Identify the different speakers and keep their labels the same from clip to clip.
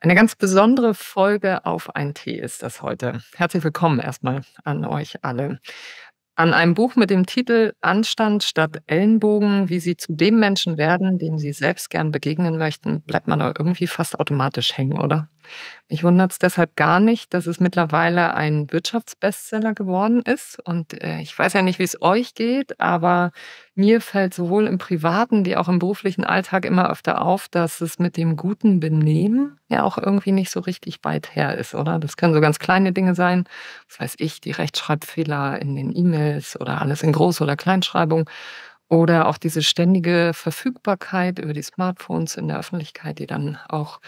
Speaker 1: Eine ganz besondere Folge auf ein Tee ist das heute. Herzlich willkommen erstmal an euch alle. An einem Buch mit dem Titel Anstand statt Ellenbogen, wie Sie zu dem Menschen werden, dem Sie selbst gern begegnen möchten, bleibt man irgendwie fast automatisch hängen, oder? Mich wundert es deshalb gar nicht, dass es mittlerweile ein Wirtschaftsbestseller geworden ist. Und äh, ich weiß ja nicht, wie es euch geht, aber mir fällt sowohl im privaten wie auch im beruflichen Alltag immer öfter auf, dass es mit dem guten Benehmen ja auch irgendwie nicht so richtig weit her ist, oder? Das können so ganz kleine Dinge sein. Was weiß ich, die Rechtschreibfehler in den E-Mails oder alles in Groß- oder Kleinschreibung. Oder auch diese ständige Verfügbarkeit über die Smartphones in der Öffentlichkeit, die dann auch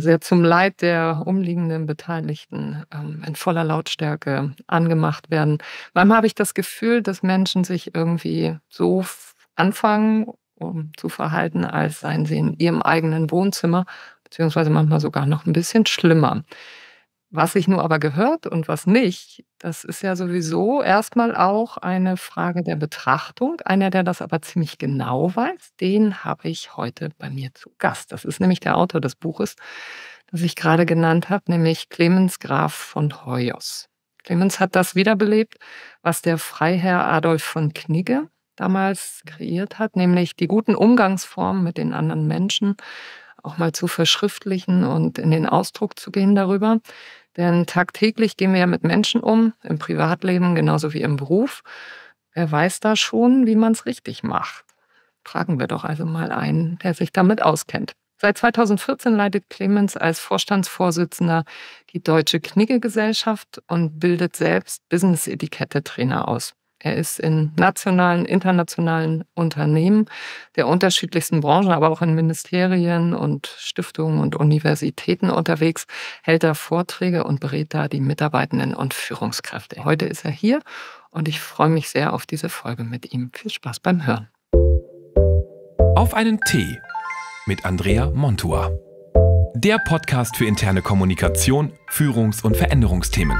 Speaker 1: sehr zum Leid der umliegenden Beteiligten ähm, in voller Lautstärke angemacht werden. Manchmal habe ich das Gefühl, dass Menschen sich irgendwie so anfangen um zu verhalten, als seien sie in ihrem eigenen Wohnzimmer, beziehungsweise manchmal sogar noch ein bisschen schlimmer. Was sich nur aber gehört und was nicht, das ist ja sowieso erstmal auch eine Frage der Betrachtung. Einer, der das aber ziemlich genau weiß, den habe ich heute bei mir zu Gast. Das ist nämlich der Autor des Buches, das ich gerade genannt habe, nämlich Clemens Graf von Hoyos. Clemens hat das wiederbelebt, was der Freiherr Adolf von Knigge damals kreiert hat, nämlich die guten Umgangsformen mit den anderen Menschen auch mal zu verschriftlichen und in den Ausdruck zu gehen darüber. Denn tagtäglich gehen wir ja mit Menschen um, im Privatleben genauso wie im Beruf. Wer weiß da schon, wie man es richtig macht? Fragen wir doch also mal einen, der sich damit auskennt. Seit 2014 leitet Clemens als Vorstandsvorsitzender die Deutsche Knigge-Gesellschaft und bildet selbst Business-Etikette-Trainer aus. Er ist in nationalen, internationalen Unternehmen der unterschiedlichsten Branchen, aber auch in Ministerien und Stiftungen und Universitäten unterwegs, hält er Vorträge und berät da die Mitarbeitenden und Führungskräfte. Heute ist er hier und ich freue mich sehr auf diese Folge mit ihm. Viel Spaß beim Hören.
Speaker 2: Auf einen Tee mit Andrea Montua. Der Podcast für interne Kommunikation, Führungs- und Veränderungsthemen.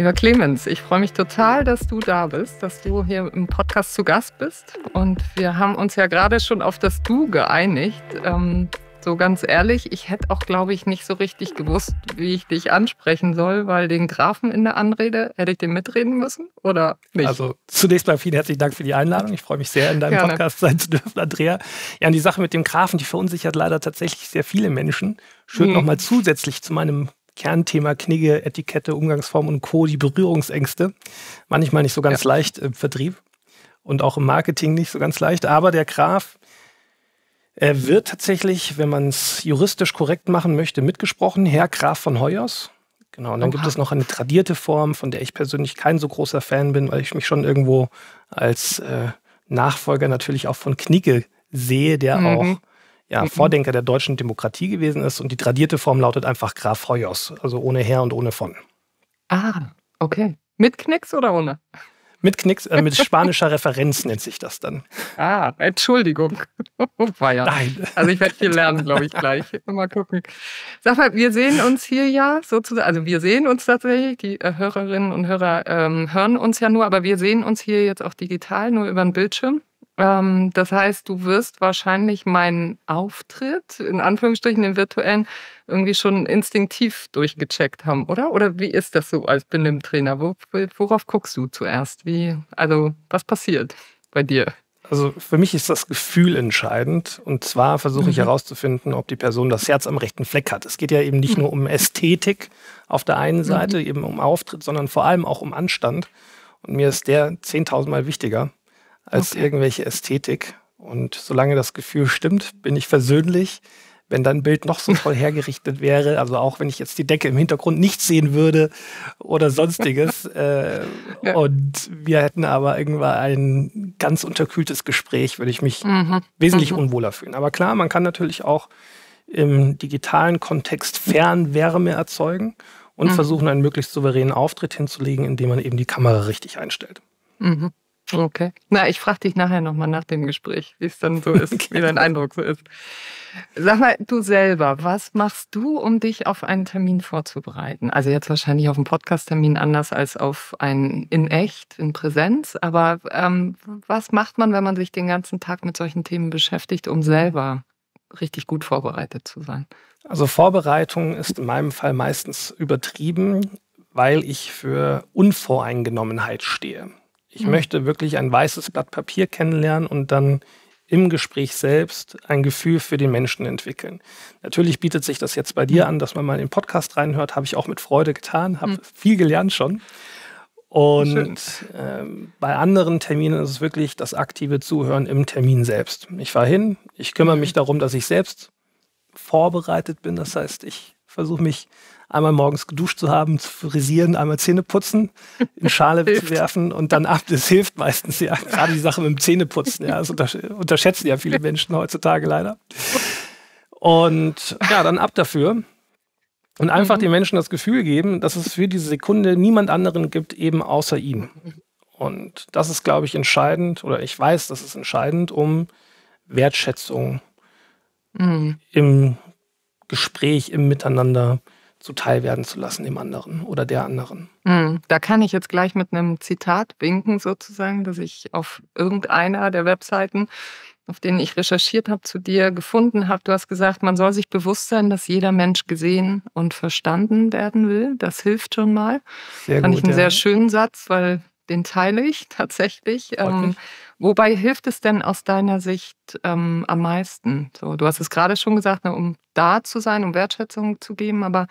Speaker 1: Lieber Clemens, ich freue mich total, dass du da bist, dass du hier im Podcast zu Gast bist. Und wir haben uns ja gerade schon auf das Du geeinigt. Ähm, so ganz ehrlich, ich hätte auch, glaube ich, nicht so richtig gewusst, wie ich dich ansprechen soll, weil den Grafen in der Anrede, hätte ich den mitreden müssen oder nicht?
Speaker 3: Also zunächst mal vielen herzlichen Dank für die Einladung. Ich freue mich sehr, in deinem Gerne. Podcast sein zu dürfen, Andrea. Ja, und die Sache mit dem Grafen, die verunsichert leider tatsächlich sehr viele Menschen. Schön hm. nochmal zusätzlich zu meinem Kernthema Knigge, Etikette, Umgangsform und Co., die Berührungsängste. Manchmal nicht so ganz ja. leicht im Vertrieb und auch im Marketing nicht so ganz leicht. Aber der Graf er wird tatsächlich, wenn man es juristisch korrekt machen möchte, mitgesprochen, Herr Graf von Hoyers. Genau, und dann Oha. gibt es noch eine tradierte Form, von der ich persönlich kein so großer Fan bin, weil ich mich schon irgendwo als äh, Nachfolger natürlich auch von Knigge sehe, der mhm. auch ja, mhm. Vordenker der deutschen Demokratie gewesen ist. Und die tradierte Form lautet einfach Graf Hoyos, also ohne Herr und ohne von.
Speaker 1: Ah, okay. Mit Knicks oder ohne?
Speaker 3: Mit Knicks, äh, mit spanischer Referenz nennt sich das dann.
Speaker 1: Ah, Entschuldigung. Ja.
Speaker 3: Nein.
Speaker 1: Also ich werde viel lernen, glaube ich, gleich. Mal gucken. Sag mal, wir sehen uns hier ja sozusagen, also wir sehen uns tatsächlich, die äh, Hörerinnen und Hörer ähm, hören uns ja nur, aber wir sehen uns hier jetzt auch digital, nur über den Bildschirm. Ähm, das heißt, du wirst wahrscheinlich meinen Auftritt, in Anführungsstrichen den virtuellen, irgendwie schon instinktiv durchgecheckt haben, oder? Oder wie ist das so als Benimmtrainer? worauf guckst du zuerst? Wie, also, was passiert bei dir?
Speaker 3: Also für mich ist das Gefühl entscheidend. Und zwar versuche ich mhm. herauszufinden, ob die Person das Herz am rechten Fleck hat. Es geht ja eben nicht mhm. nur um Ästhetik auf der einen Seite, mhm. eben um Auftritt, sondern vor allem auch um Anstand. Und mir ist der 10.000 Mal wichtiger als okay. irgendwelche Ästhetik. Und solange das Gefühl stimmt, bin ich versöhnlich. Wenn dein Bild noch so voll hergerichtet wäre, also auch wenn ich jetzt die Decke im Hintergrund nicht sehen würde oder sonstiges, äh, ja. und wir hätten aber irgendwann ein ganz unterkühltes Gespräch, würde ich mich mhm. wesentlich mhm. unwohler fühlen. Aber klar, man kann natürlich auch im digitalen Kontext Fernwärme erzeugen und mhm. versuchen, einen möglichst souveränen Auftritt hinzulegen, indem man eben die Kamera richtig einstellt.
Speaker 1: Mhm. Okay. Na, ich frage dich nachher nochmal nach dem Gespräch, wie es dann so ist, okay. wie dein Eindruck so ist. Sag mal, du selber, was machst du, um dich auf einen Termin vorzubereiten? Also jetzt wahrscheinlich auf einen Podcast-Termin anders als auf einen in echt, in Präsenz. Aber ähm, was macht man, wenn man sich den ganzen Tag mit solchen Themen beschäftigt, um selber richtig gut vorbereitet zu sein?
Speaker 3: Also Vorbereitung ist in meinem Fall meistens übertrieben, weil ich für Unvoreingenommenheit stehe. Ich mhm. möchte wirklich ein weißes Blatt Papier kennenlernen und dann im Gespräch selbst ein Gefühl für den Menschen entwickeln. Natürlich bietet sich das jetzt bei dir an, dass man mal in den Podcast reinhört, habe ich auch mit Freude getan, habe mhm. viel gelernt schon. Und ähm, bei anderen Terminen ist es wirklich das aktive Zuhören im Termin selbst. Ich fahre hin, ich kümmere mich darum, dass ich selbst vorbereitet bin. Das heißt, ich versuche mich einmal morgens geduscht zu haben, zu frisieren, einmal Zähne putzen, in Schale zu werfen und dann ab. Das hilft meistens, ja. Gerade die Sache mit dem Zähneputzen, ja. Das unterschätzen ja viele Menschen heutzutage leider. Und ja, dann ab dafür. Und einfach mhm. den Menschen das Gefühl geben, dass es für diese Sekunde niemand anderen gibt, eben außer ihm. Und das ist, glaube ich, entscheidend, oder ich weiß, das ist entscheidend, um Wertschätzung mhm. im Gespräch, im Miteinander zuteilwerden zu lassen, dem anderen oder der anderen.
Speaker 1: Mhm. Da kann ich jetzt gleich mit einem Zitat winken, sozusagen, dass ich auf irgendeiner der Webseiten, auf denen ich recherchiert habe, zu dir gefunden habe. Du hast gesagt, man soll sich bewusst sein, dass jeder Mensch gesehen und verstanden werden will. Das hilft schon mal. Sehr Fand gut, ich einen ja. sehr schönen Satz, weil den teile ich tatsächlich. Ähm, wobei hilft es denn aus deiner Sicht ähm, am meisten? So, du hast es gerade schon gesagt, ne, um da zu sein, um Wertschätzung zu geben, aber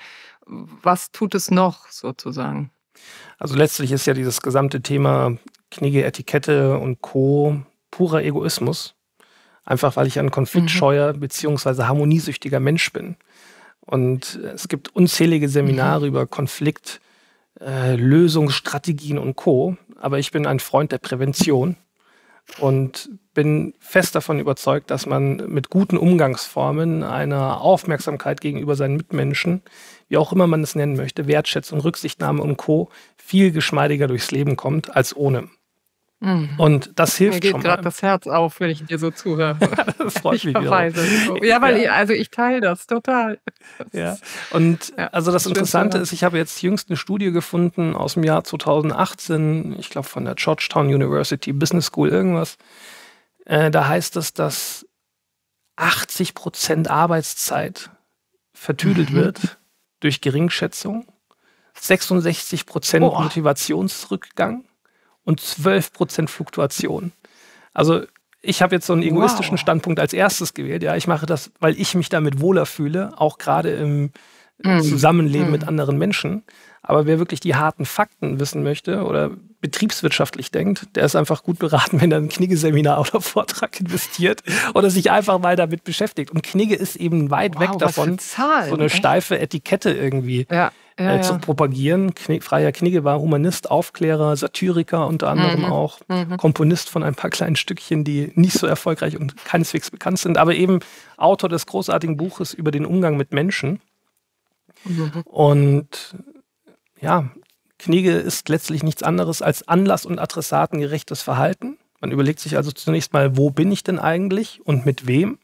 Speaker 1: was tut es noch sozusagen?
Speaker 3: Also letztlich ist ja dieses gesamte Thema Knigge, Etikette und Co. purer Egoismus. Einfach weil ich ein konfliktscheuer mhm. bzw. harmoniesüchtiger Mensch bin. Und es gibt unzählige Seminare mhm. über Konflikt, äh, Lösungsstrategien und Co. Aber ich bin ein Freund der Prävention und bin fest davon überzeugt, dass man mit guten Umgangsformen, einer Aufmerksamkeit gegenüber seinen Mitmenschen, wie auch immer man es nennen möchte, Wertschätzung, Rücksichtnahme und Co. viel geschmeidiger durchs Leben kommt als ohne. Mhm. Und das hilft Mir
Speaker 1: geht gerade das Herz auf, wenn ich dir so zuhöre.
Speaker 3: das freut ich mich
Speaker 1: verweise. Ja, weil ja. Ich, also ich teile das total.
Speaker 3: ja. Und ja, also das Interessante ist, ich habe jetzt jüngst eine Studie gefunden aus dem Jahr 2018, ich glaube von der Georgetown University Business School irgendwas. Äh, da heißt es, dass 80 Prozent Arbeitszeit vertüdelt mhm. wird durch Geringschätzung, 66 Prozent Motivationsrückgang und 12% Fluktuation. Also ich habe jetzt so einen egoistischen wow. Standpunkt als erstes gewählt. Ja, ich mache das, weil ich mich damit wohler fühle, auch gerade im mm. Zusammenleben mm. mit anderen Menschen. Aber wer wirklich die harten Fakten wissen möchte oder betriebswirtschaftlich denkt, der ist einfach gut beraten, wenn er ein Knigge-Seminar oder Vortrag investiert oder sich einfach mal damit beschäftigt. Und Knigge ist eben weit wow, weg davon, so eine echt? steife Etikette irgendwie ja ja, äh, zu ja. propagieren. Knie, Freier Knigge war Humanist, Aufklärer, Satiriker unter anderem mhm. auch, mhm. Komponist von ein paar kleinen Stückchen, die nicht so erfolgreich und keineswegs bekannt sind, aber eben Autor des großartigen Buches über den Umgang mit Menschen. Mhm. Und ja, Knigge ist letztlich nichts anderes als Anlass- und Adressatengerechtes Verhalten. Man überlegt sich also zunächst mal, wo bin ich denn eigentlich und mit wem?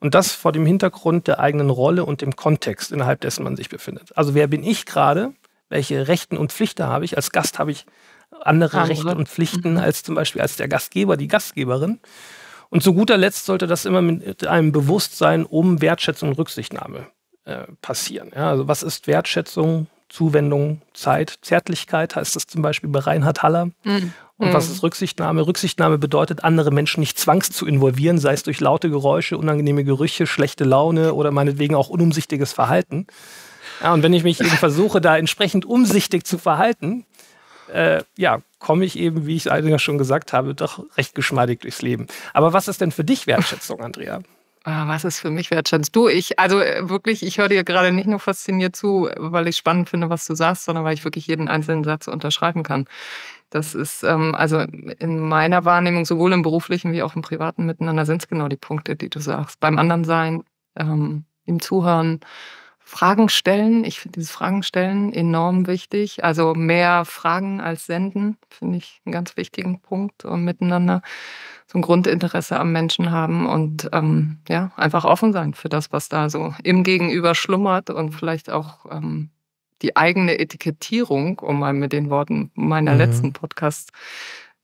Speaker 3: Und das vor dem Hintergrund der eigenen Rolle und dem Kontext, innerhalb dessen man sich befindet. Also wer bin ich gerade? Welche Rechten und Pflichten habe ich? Als Gast habe ich andere Andere. Rechte und Pflichten mhm. als zum Beispiel als der Gastgeber, die Gastgeberin. Und zu guter Letzt sollte das immer mit einem Bewusstsein um Wertschätzung und Rücksichtnahme äh, passieren. Ja, also was ist Wertschätzung, Zuwendung, Zeit, Zärtlichkeit heißt das zum Beispiel bei Reinhard Haller. Mhm. Und was mhm. ist Rücksichtnahme? Rücksichtnahme bedeutet, andere Menschen nicht zwangs zu involvieren, sei es durch laute Geräusche, unangenehme Gerüche, schlechte Laune oder meinetwegen auch unumsichtiges Verhalten. Ja, und wenn ich mich eben versuche, da entsprechend umsichtig zu verhalten, äh, ja, komme ich eben, wie ich es eigentlich schon gesagt habe, doch recht geschmeidig durchs Leben. Aber was ist denn für dich Wertschätzung, Andrea?
Speaker 1: Ah, was ist für mich Wertschätzung? Du, ich, also äh, wirklich, ich höre dir gerade nicht nur fasziniert zu, weil ich spannend finde, was du sagst, sondern weil ich wirklich jeden einzelnen Satz unterschreiben kann. Das ist, ähm, also in meiner Wahrnehmung, sowohl im beruflichen wie auch im privaten Miteinander, sind es genau die Punkte, die du sagst. Beim anderen sein, ähm, ihm zuhören, Fragen stellen. Ich finde dieses Fragen stellen enorm wichtig. Also mehr Fragen als senden, finde ich einen ganz wichtigen Punkt und miteinander so ein Grundinteresse am Menschen haben und ähm, ja, einfach offen sein für das, was da so im Gegenüber schlummert und vielleicht auch ähm, die eigene Etikettierung, um mal mit den Worten meiner mhm. letzten Podcast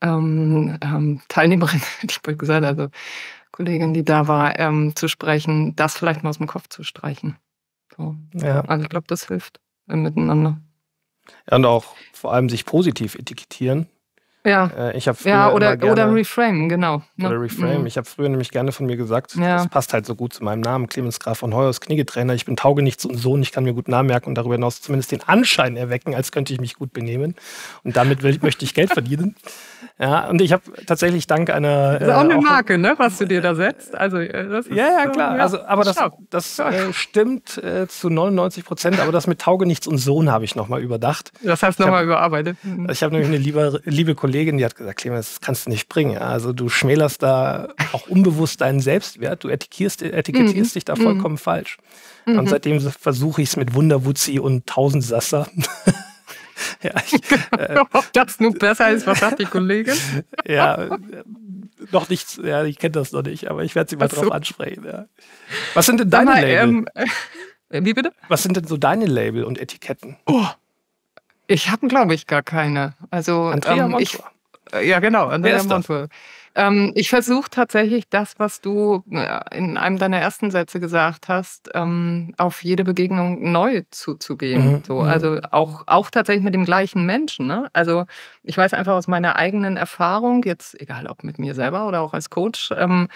Speaker 1: ähm, ähm, Teilnehmerin, ich wollte gesagt, also Kollegin, die da war, ähm, zu sprechen, das vielleicht mal aus dem Kopf zu streichen. So. Ja. Also ich glaube, das hilft im Miteinander.
Speaker 3: Ja, und auch vor allem sich positiv etikettieren.
Speaker 1: Ja.
Speaker 3: Äh, ich
Speaker 1: ja, oder, gerne, oder reframe, genau.
Speaker 3: Ne? Oder reframe. Mhm. Ich habe früher nämlich gerne von mir gesagt, ja. das passt halt so gut zu meinem Namen, Clemens Graf von Heuers, Kniggetrainer. Ich bin taugenichts und Sohn, ich kann mir gut Namen merken und darüber hinaus zumindest den Anschein erwecken, als könnte ich mich gut benehmen. Und damit will, möchte ich Geld verdienen. Ja, und ich habe tatsächlich dank einer.
Speaker 1: Das ist auch eine äh, Marke, ne, was du dir da setzt. Also, äh,
Speaker 3: ist, ja, ja, klar. Ja. Also, aber das, das äh, stimmt äh, zu 99 Prozent. Aber das mit Taugenichts und Sohn habe ich nochmal überdacht.
Speaker 1: Das heißt nochmal überarbeitet.
Speaker 3: Mhm. Ich habe nämlich eine liebe, liebe Kollegin, die hat gesagt: Clemens, das kannst du nicht bringen. Also, du schmälerst da auch unbewusst deinen Selbstwert. Du etikettierst, etikettierst mhm. dich da vollkommen mhm. falsch. Und mhm. seitdem versuche ich es mit Wunderwutzi und Tausendsasser.
Speaker 1: Ja, ich, äh, Ob das nun besser ist, was sagt die Kollegin?
Speaker 3: ja, noch nichts, ja, ich kenne das noch nicht, aber ich werde sie mal so. drauf ansprechen. Ja. Was sind denn deine mal, Label? Ähm,
Speaker 1: äh, wie bitte?
Speaker 3: Was sind denn so deine Label und Etiketten?
Speaker 1: Oh, ich habe, glaube ich, gar keine. Also,
Speaker 3: Andrea ähm, ich,
Speaker 1: äh, Ja, genau, Andrea Montour. Ähm, ich versuche tatsächlich das, was du äh, in einem deiner ersten Sätze gesagt hast, ähm, auf jede Begegnung neu zuzugehen. Mhm. So, mhm. also auch, auch tatsächlich mit dem gleichen Menschen. Ne? Also ich weiß einfach aus meiner eigenen Erfahrung, jetzt egal ob mit mir selber oder auch als Coach, ähm,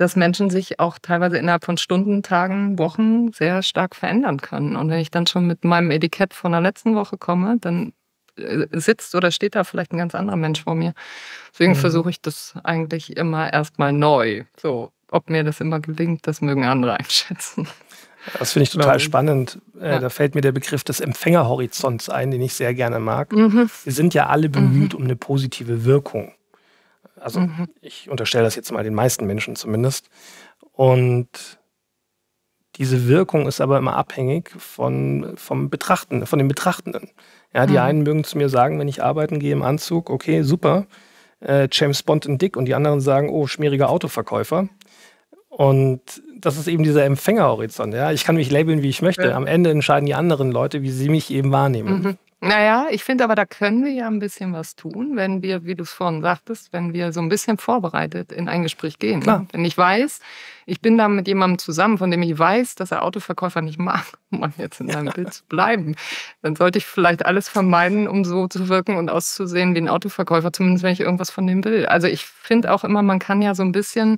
Speaker 1: dass Menschen sich auch teilweise innerhalb von Stunden, Tagen, Wochen sehr stark verändern können. Und wenn ich dann schon mit meinem Etikett von der letzten Woche komme, dann äh, sitzt oder steht da vielleicht ein ganz anderer Mensch vor mir. Deswegen mhm. versuche ich das eigentlich immer erstmal neu. So, ob mir das immer gelingt, das mögen andere einschätzen.
Speaker 3: Das finde ich total spannend. Äh, ja. Da fällt mir der Begriff des Empfängerhorizonts ein, den ich sehr gerne mag. Mhm. Wir sind ja alle bemüht mhm. um eine positive Wirkung. Also mhm. ich unterstelle das jetzt mal den meisten Menschen zumindest. Und diese Wirkung ist aber immer abhängig von, vom Betrachten, von den Betrachtenden. Ja, die mhm. einen mögen zu mir sagen, wenn ich arbeiten gehe im Anzug, okay, super, äh, James Bond in Dick und die anderen sagen, oh, schmieriger Autoverkäufer. Und das ist eben dieser Empfängerhorizont. Ja? Ich kann mich labeln, wie ich möchte. Am Ende entscheiden die anderen Leute, wie sie mich eben wahrnehmen.
Speaker 1: Mhm. Naja, ich finde aber, da können wir ja ein bisschen was tun, wenn wir, wie du es vorhin sagtest, wenn wir so ein bisschen vorbereitet in ein Gespräch gehen. Klar. Wenn ich weiß, ich bin da mit jemandem zusammen, von dem ich weiß, dass er Autoverkäufer nicht mag, um jetzt in deinem ja. Bild zu bleiben, dann sollte ich vielleicht alles vermeiden, um so zu wirken und auszusehen wie ein Autoverkäufer, zumindest wenn ich irgendwas von dem will. Also ich finde auch immer, man kann ja so ein bisschen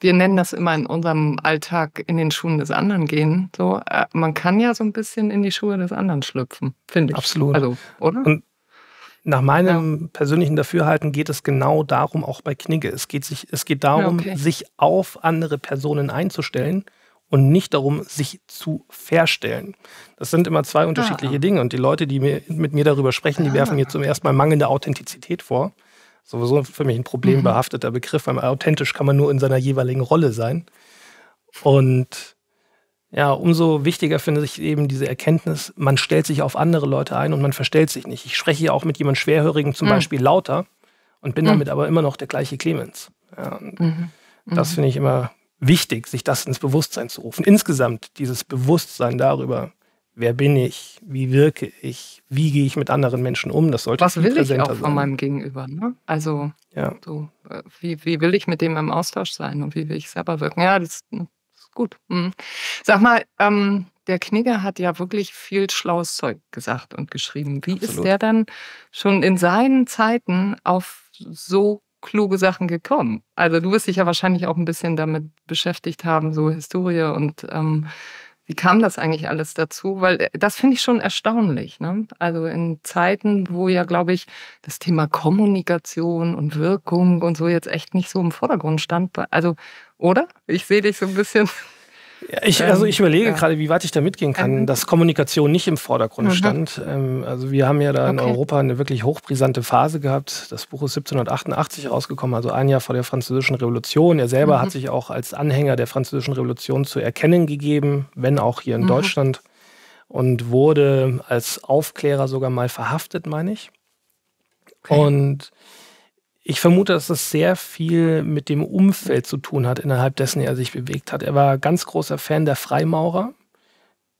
Speaker 1: wir nennen das immer in unserem Alltag in den Schuhen des anderen gehen. So, äh, man kann ja so ein bisschen in die Schuhe des anderen schlüpfen, finde ich.
Speaker 3: Absolut.
Speaker 1: Also, oder?
Speaker 3: Und nach meinem ja. persönlichen Dafürhalten geht es genau darum, auch bei Knigge. Es geht, sich, es geht darum, okay. sich auf andere Personen einzustellen und nicht darum, sich zu verstellen. Das sind immer zwei unterschiedliche ah. Dinge. Und die Leute, die mir, mit mir darüber sprechen, die ah. werfen mir zum ersten Mal mangelnde Authentizität vor sowieso für mich ein problembehafteter mhm. Begriff, weil authentisch kann man nur in seiner jeweiligen Rolle sein. Und ja, umso wichtiger finde ich eben diese Erkenntnis, man stellt sich auf andere Leute ein und man verstellt sich nicht. Ich spreche ja auch mit jemandem Schwerhörigen zum mhm. Beispiel lauter und bin mhm. damit aber immer noch der gleiche Clemens. Ja, mhm. Das mhm. finde ich immer wichtig, sich das ins Bewusstsein zu rufen. Insgesamt dieses Bewusstsein darüber, wer bin ich, wie wirke ich, wie gehe ich mit anderen Menschen um, das sollte
Speaker 1: Was will ich auch von sein. meinem Gegenüber, ne? Also, ja. so, äh, wie, wie will ich mit dem im Austausch sein und wie will ich selber wirken? Ja, das, das ist gut. Mhm. Sag mal, ähm, der Knigger hat ja wirklich viel schlaues Zeug gesagt und geschrieben. Wie Absolut. ist der dann schon in seinen Zeiten auf so kluge Sachen gekommen? Also du wirst dich ja wahrscheinlich auch ein bisschen damit beschäftigt haben, so Historie und ähm, wie kam das eigentlich alles dazu? Weil äh, das finde ich schon erstaunlich. Ne? Also in Zeiten, wo ja, glaube ich, das Thema Kommunikation und Wirkung und so jetzt echt nicht so im Vordergrund stand. Also, oder? Ich sehe dich so ein bisschen
Speaker 3: ich, also ich überlege ja. gerade, wie weit ich da mitgehen kann, mhm. dass Kommunikation nicht im Vordergrund mhm. stand. Ähm, also wir haben ja da in Europa eine wirklich hochbrisante Phase gehabt. Das Buch ist 1788 rausgekommen, also ein Jahr vor der Französischen Revolution. Er selber mhm. hat sich auch als Anhänger der Französischen Revolution zu erkennen gegeben, wenn auch hier in mhm. Deutschland. und wurde als Aufklärer sogar mal verhaftet, meine ich. Okay. Und ich vermute, dass das sehr viel mit dem Umfeld zu tun hat, innerhalb dessen er sich bewegt hat. Er war ganz großer Fan der Freimaurer,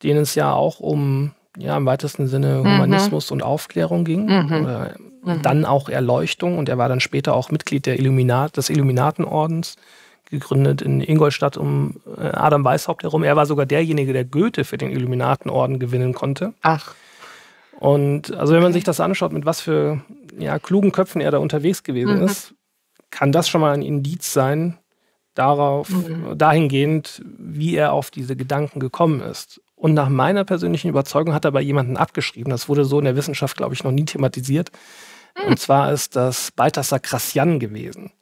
Speaker 3: denen es ja auch um ja, im weitesten Sinne mhm. Humanismus mhm. und Aufklärung ging. Mhm. Mhm. Dann auch Erleuchtung und er war dann später auch Mitglied der Illuminat, des Illuminatenordens, gegründet in Ingolstadt um äh, Adam Weishaupt herum. Er war sogar derjenige, der Goethe für den Illuminatenorden gewinnen konnte.
Speaker 1: Ach.
Speaker 3: Und also wenn man sich das anschaut, mit was für ja, klugen Köpfen er da unterwegs gewesen mhm. ist, kann das schon mal ein Indiz sein darauf, mhm. dahingehend, wie er auf diese Gedanken gekommen ist. Und nach meiner persönlichen Überzeugung hat er bei jemandem abgeschrieben. Das wurde so in der Wissenschaft, glaube ich, noch nie thematisiert. Mhm. Und zwar ist das Balthasar Gracian gewesen.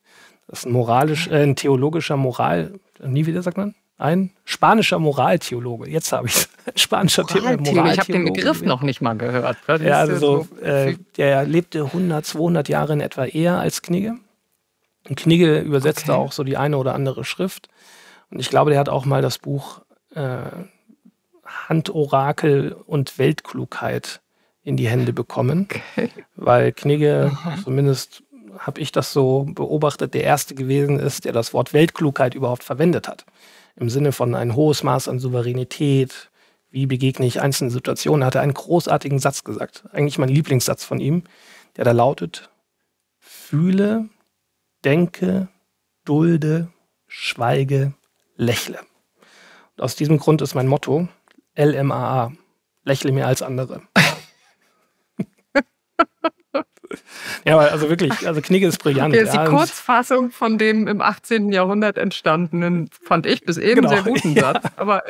Speaker 3: Das ist ein moralisch, äh, ein theologischer Moral, nie wieder sagt man? Ein spanischer Moraltheologe. Jetzt habe ich es. Spanischer
Speaker 1: Moraltheologe. Ich habe den Begriff noch nicht mal gehört.
Speaker 3: ja, also so äh, der lebte 100, 200 Jahre in etwa eher als Knigge. Und Knigge übersetzte okay. auch so die eine oder andere Schrift. Und ich glaube, der hat auch mal das Buch äh, Handorakel und Weltklugheit in die Hände bekommen, okay. weil Knigge, zumindest habe ich das so beobachtet, der erste gewesen ist, der das Wort Weltklugheit überhaupt verwendet hat. Im Sinne von ein hohes Maß an Souveränität, wie begegne ich einzelnen Situationen, hat er einen großartigen Satz gesagt. Eigentlich mein Lieblingssatz von ihm, der da lautet, fühle, denke, dulde, schweige, lächle. Und aus diesem Grund ist mein Motto LMAA, lächle mehr als andere. ja, also wirklich, also Knigge ist brillant.
Speaker 1: Ja, die Kurzfassung von dem im 18. Jahrhundert entstandenen, fand ich bis eben genau. sehr guten Satz. Aber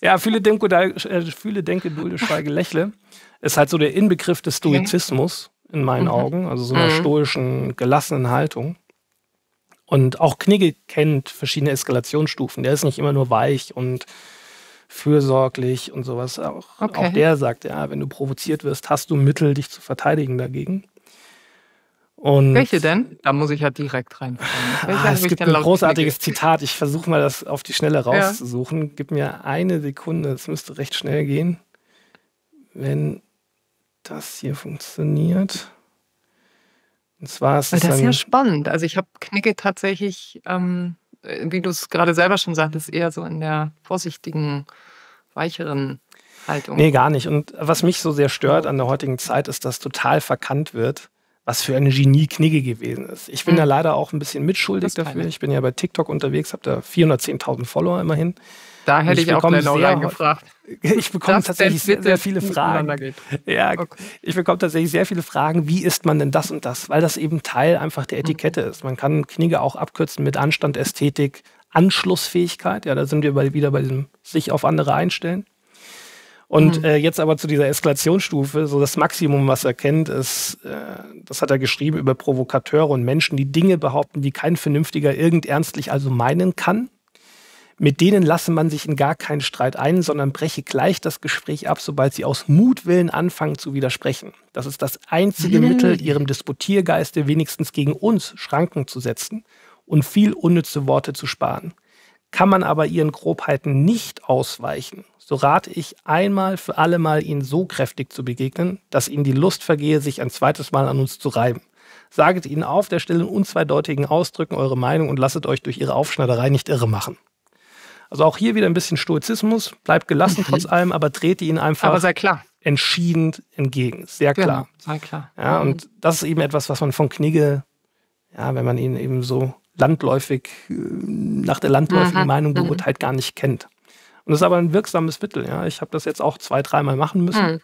Speaker 3: ja, fühle, denke, äh, fühle, denke, dulde, schweige, lächle. Ist halt so der Inbegriff des Stoizismus in meinen mhm. Augen, also so einer mhm. stoischen, gelassenen Haltung. Und auch Knigge kennt verschiedene Eskalationsstufen. Der ist nicht immer nur weich und fürsorglich und sowas. Auch, okay. auch der sagt, ja, wenn du provoziert wirst, hast du Mittel, dich zu verteidigen dagegen.
Speaker 1: Und Welche denn? Da muss ich ja direkt reinfallen.
Speaker 3: Ah, es gibt ein großartiges Zitat. Ich versuche mal das auf die Schnelle rauszusuchen. Ja. Gib mir eine Sekunde, es müsste recht schnell gehen. Wenn das hier funktioniert.
Speaker 1: Und zwar ist es. Das ist ja spannend. Also ich habe Knicke tatsächlich, ähm, wie du es gerade selber schon sagtest, eher so in der vorsichtigen, weicheren Haltung.
Speaker 3: Nee, gar nicht. Und was mich so sehr stört an der heutigen Zeit, ist, dass total verkannt wird, was für eine Genie-Knigge gewesen ist. Ich bin mhm. da leider auch ein bisschen mitschuldig dafür. Ich bin ja bei TikTok unterwegs, habe da 410.000 Follower immerhin.
Speaker 1: Da hätte ich, ich auch noch reingefragt.
Speaker 3: Ich bekomme das tatsächlich sehr, sehr viele Fragen. Ja, okay. ich bekomme tatsächlich sehr viele Fragen, wie isst man denn das und das? Weil das eben Teil einfach der Etikette mhm. ist. Man kann Knigge auch abkürzen mit Anstand, Ästhetik, Anschlussfähigkeit. Ja, da sind wir bei, wieder bei diesem sich auf andere einstellen. Und mhm. äh, jetzt aber zu dieser Eskalationsstufe, so das Maximum, was er kennt, ist, äh, das hat er geschrieben über Provokateure und Menschen, die Dinge behaupten, die kein Vernünftiger irgend ernstlich also meinen kann. Mit denen lasse man sich in gar keinen Streit ein, sondern breche gleich das Gespräch ab, sobald sie aus Mutwillen anfangen zu widersprechen. Das ist das einzige mhm. Mittel, ihrem Disputiergeiste wenigstens gegen uns Schranken zu setzen und viel unnütze Worte zu sparen. Kann man aber ihren Grobheiten nicht ausweichen, so rate ich einmal für alle Mal ihnen so kräftig zu begegnen, dass ihnen die Lust vergehe, sich ein zweites Mal an uns zu reiben. Saget ihnen auf der Stelle in unzweideutigen Ausdrücken eure Meinung und lasset euch durch ihre Aufschneiderei nicht irre machen. Also auch hier wieder ein bisschen Stoizismus, bleibt gelassen trotz allem, aber trete ihnen einfach
Speaker 1: aber sei klar.
Speaker 3: entschieden entgegen. Sehr genau, klar.
Speaker 1: Genau, sei klar.
Speaker 3: Ja, und das ist eben etwas, was man von Knigge, ja, wenn man ihn eben so landläufig, äh, nach der landläufigen mhm. Meinung mhm. beurteilt, gar nicht kennt. Und das ist aber ein wirksames Mittel. Ja. Ich habe das jetzt auch zwei, dreimal machen müssen. Mhm.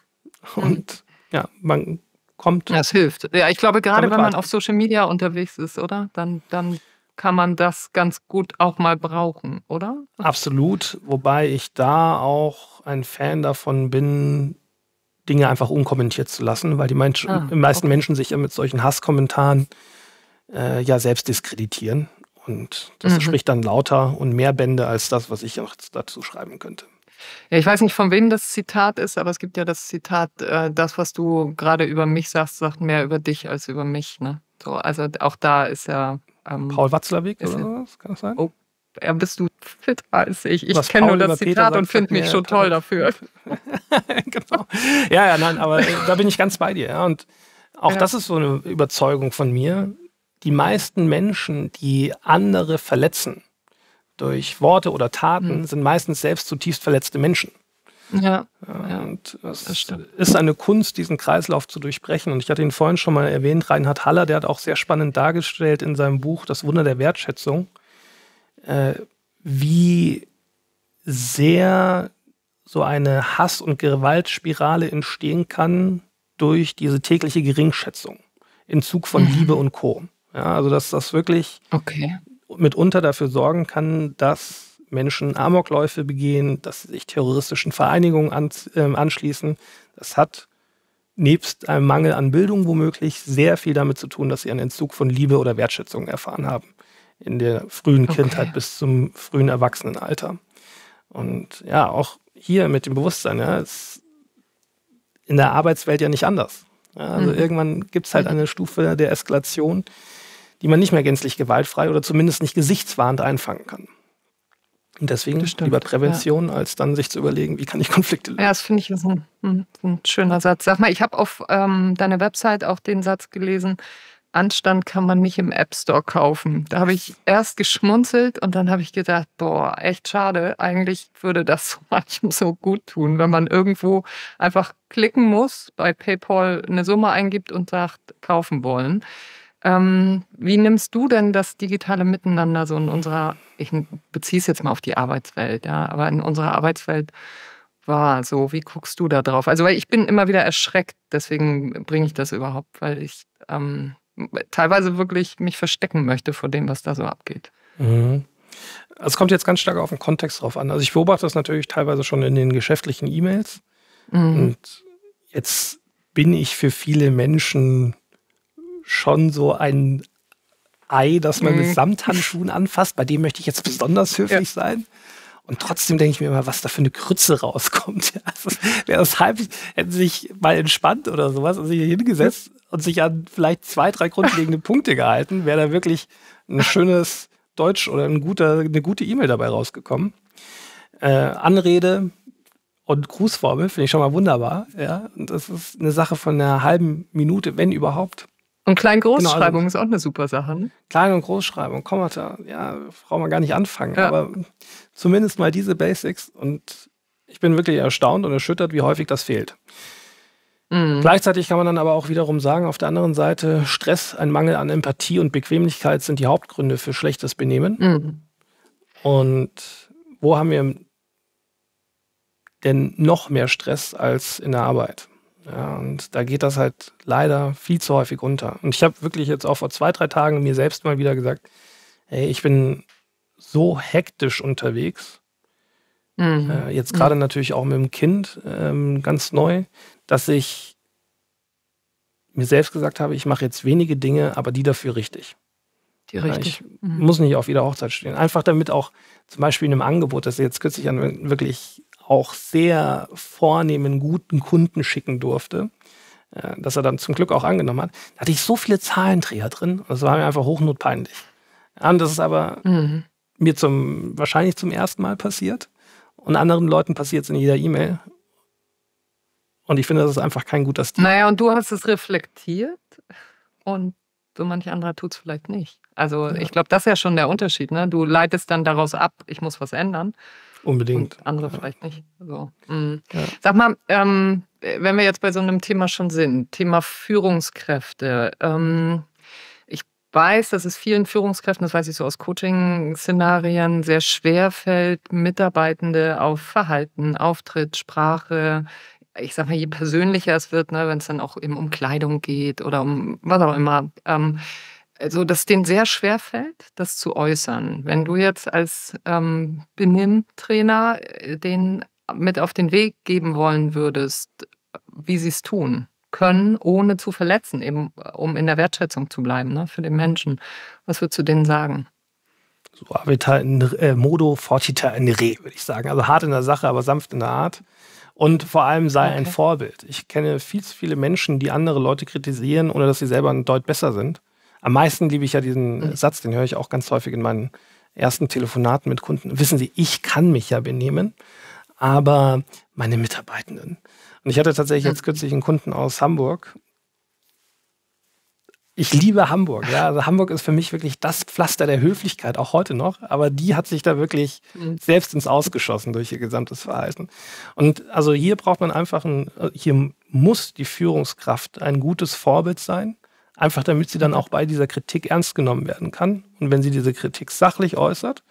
Speaker 3: Und ja, man kommt.
Speaker 1: Das hilft. Ja, ich glaube, gerade wenn man auf Social Media unterwegs ist, oder? Dann, dann kann man das ganz gut auch mal brauchen, oder?
Speaker 3: Absolut. Wobei ich da auch ein Fan davon bin, Dinge einfach unkommentiert zu lassen, weil die Menschen, ah, meisten okay. Menschen sich ja mit solchen Hasskommentaren äh, ja selbst diskreditieren. Und das mhm. spricht dann lauter und mehr Bände als das, was ich noch dazu schreiben könnte.
Speaker 1: Ja, ich weiß nicht, von wem das Zitat ist, aber es gibt ja das Zitat, äh, das, was du gerade über mich sagst, sagt mehr über dich als über mich. Ne? So, also auch da ist ja.
Speaker 3: Ähm, Paul Watzlawick oder was? Kann das sein?
Speaker 1: Oh, ja, bist du fitter als ich. Ich kenne nur das Zitat und finde mich schon toll dafür.
Speaker 3: genau. Ja, ja, nein, aber äh, da bin ich ganz bei dir. Ja. Und auch ja. das ist so eine Überzeugung von mir. Die meisten Menschen, die andere verletzen durch Worte oder Taten, mhm. sind meistens selbst zutiefst verletzte Menschen.
Speaker 1: Ja.
Speaker 3: ja und es ist eine Kunst, diesen Kreislauf zu durchbrechen. Und ich hatte ihn vorhin schon mal erwähnt, Reinhard Haller, der hat auch sehr spannend dargestellt in seinem Buch Das Wunder der Wertschätzung, äh, wie sehr so eine Hass- und Gewaltspirale entstehen kann durch diese tägliche Geringschätzung, Entzug von mhm. Liebe und Co. Ja, also dass das wirklich
Speaker 1: okay.
Speaker 3: mitunter dafür sorgen kann, dass Menschen Amokläufe begehen, dass sie sich terroristischen Vereinigungen an, äh, anschließen. Das hat nebst einem Mangel an Bildung womöglich sehr viel damit zu tun, dass sie einen Entzug von Liebe oder Wertschätzung erfahren haben. In der frühen okay. Kindheit bis zum frühen Erwachsenenalter. Und ja, auch hier mit dem Bewusstsein, ja, ist in der Arbeitswelt ja nicht anders. Ja, also mhm. irgendwann gibt es halt mhm. eine Stufe der Eskalation, die man nicht mehr gänzlich gewaltfrei oder zumindest nicht gesichtswahrend einfangen kann. Und deswegen Bestimmt, lieber Prävention, ja. als dann sich zu überlegen, wie kann ich Konflikte lösen.
Speaker 1: Ja, das finde ich ist ein, ein, schöner Satz. Sag mal, ich habe auf ähm, deiner Website auch den Satz gelesen, Anstand kann man nicht im App Store kaufen. Da habe ich erst geschmunzelt und dann habe ich gedacht, boah, echt schade. Eigentlich würde das so manchem so gut tun, wenn man irgendwo einfach klicken muss, bei PayPal eine Summe eingibt und sagt, kaufen wollen. Ähm, wie nimmst du denn das digitale Miteinander so in unserer, ich beziehe es jetzt mal auf die Arbeitswelt, ja, aber in unserer Arbeitswelt wahr? So, wie guckst du da drauf? Also, weil ich bin immer wieder erschreckt, deswegen bringe ich das überhaupt, weil ich ähm, teilweise wirklich mich verstecken möchte vor dem, was da so abgeht.
Speaker 3: Mhm. Es kommt jetzt ganz stark auf den Kontext drauf an. Also ich beobachte das natürlich teilweise schon in den geschäftlichen E-Mails. Mhm. Und jetzt bin ich für viele Menschen schon so ein Ei, das man mhm. mit Samthandschuhen anfasst. Bei dem möchte ich jetzt besonders höflich ja. sein. Und trotzdem denke ich mir immer, was da für eine Krütze rauskommt. Also, wäre das halb, hätten sich mal entspannt oder sowas und sich hier hingesetzt und sich an vielleicht zwei, drei grundlegende Punkte gehalten, wäre da wirklich ein schönes Deutsch oder ein guter, eine gute E-Mail dabei rausgekommen. Äh, Anrede und Grußformel finde ich schon mal wunderbar. Ja? Und das ist eine Sache von einer halben Minute, wenn überhaupt.
Speaker 1: Und Klein-Großschreibung genau, also, ist auch eine super Sache. Ne?
Speaker 3: Klein- und Großschreibung, Kommata, ja, brauchen wir gar nicht anfangen. Ja. Aber zumindest mal diese Basics. Und ich bin wirklich erstaunt und erschüttert, wie häufig das fehlt. Mhm. Gleichzeitig kann man dann aber auch wiederum sagen, auf der anderen Seite, Stress, ein Mangel an Empathie und Bequemlichkeit sind die Hauptgründe für schlechtes Benehmen. Mhm. Und wo haben wir denn noch mehr Stress als in der Arbeit? Ja, und da geht das halt leider viel zu häufig unter. Und ich habe wirklich jetzt auch vor zwei, drei Tagen mir selbst mal wieder gesagt, hey, ich bin so hektisch unterwegs. Mhm. Äh, jetzt gerade mhm. natürlich auch mit dem Kind ähm, ganz neu, dass ich mir selbst gesagt habe, ich mache jetzt wenige Dinge, aber die dafür richtig.
Speaker 1: Die richtig.
Speaker 3: Ich mhm. muss nicht auf jeder Hochzeit stehen. Einfach damit auch zum Beispiel in einem Angebot, das jetzt kürzlich an wirklich auch sehr vornehmen, guten Kunden schicken durfte, äh, dass er dann zum Glück auch angenommen hat, da hatte ich so viele Zahlendreher drin. Das war mir einfach hochnotpeinlich. und das ist aber mhm. mir zum, wahrscheinlich zum ersten Mal passiert. Und anderen Leuten passiert es in jeder E-Mail. Und ich finde, das ist einfach kein guter Stil.
Speaker 1: Naja, und du hast es reflektiert und so manch anderer tut es vielleicht nicht. Also ja. ich glaube, das ist ja schon der Unterschied. Ne? Du leitest dann daraus ab, ich muss was ändern.
Speaker 3: Unbedingt.
Speaker 1: Und andere vielleicht nicht. So. Mhm. Ja. Sag mal, ähm, wenn wir jetzt bei so einem Thema schon sind, Thema Führungskräfte. Ähm, ich weiß, dass es vielen Führungskräften, das weiß ich so aus Coaching-Szenarien, sehr schwer fällt, Mitarbeitende auf Verhalten, Auftritt, Sprache, ich sag mal, je persönlicher es wird, ne, wenn es dann auch eben um Kleidung geht oder um was auch immer, ähm, also dass denen sehr schwer fällt, das zu äußern. Wenn du jetzt als ähm, Benimmtrainer äh, den mit auf den Weg geben wollen würdest, wie sie es tun können, ohne zu verletzen, eben um in der Wertschätzung zu bleiben ne, für den Menschen, was würdest du denen sagen?
Speaker 3: So Avita in äh, Modo fortita in re, würde ich sagen. Also hart in der Sache, aber sanft in der Art. Und vor allem sei okay. ein Vorbild. Ich kenne viel zu viele Menschen, die andere Leute kritisieren, ohne dass sie selber ein Deut besser sind. Am meisten liebe ich ja diesen mhm. Satz, den höre ich auch ganz häufig in meinen ersten Telefonaten mit Kunden, wissen Sie, ich kann mich ja benehmen, aber meine Mitarbeitenden. Und ich hatte tatsächlich jetzt kürzlich einen Kunden aus Hamburg, ich liebe Hamburg. Ja, also Hamburg ist für mich wirklich das Pflaster der Höflichkeit, auch heute noch. Aber die hat sich da wirklich selbst ins Ausgeschossen durch ihr gesamtes Verhalten. Und also hier braucht man einfach ein, hier muss die Führungskraft ein gutes Vorbild sein. Einfach damit sie dann auch bei dieser Kritik ernst genommen werden kann. Und wenn sie diese Kritik sachlich äußert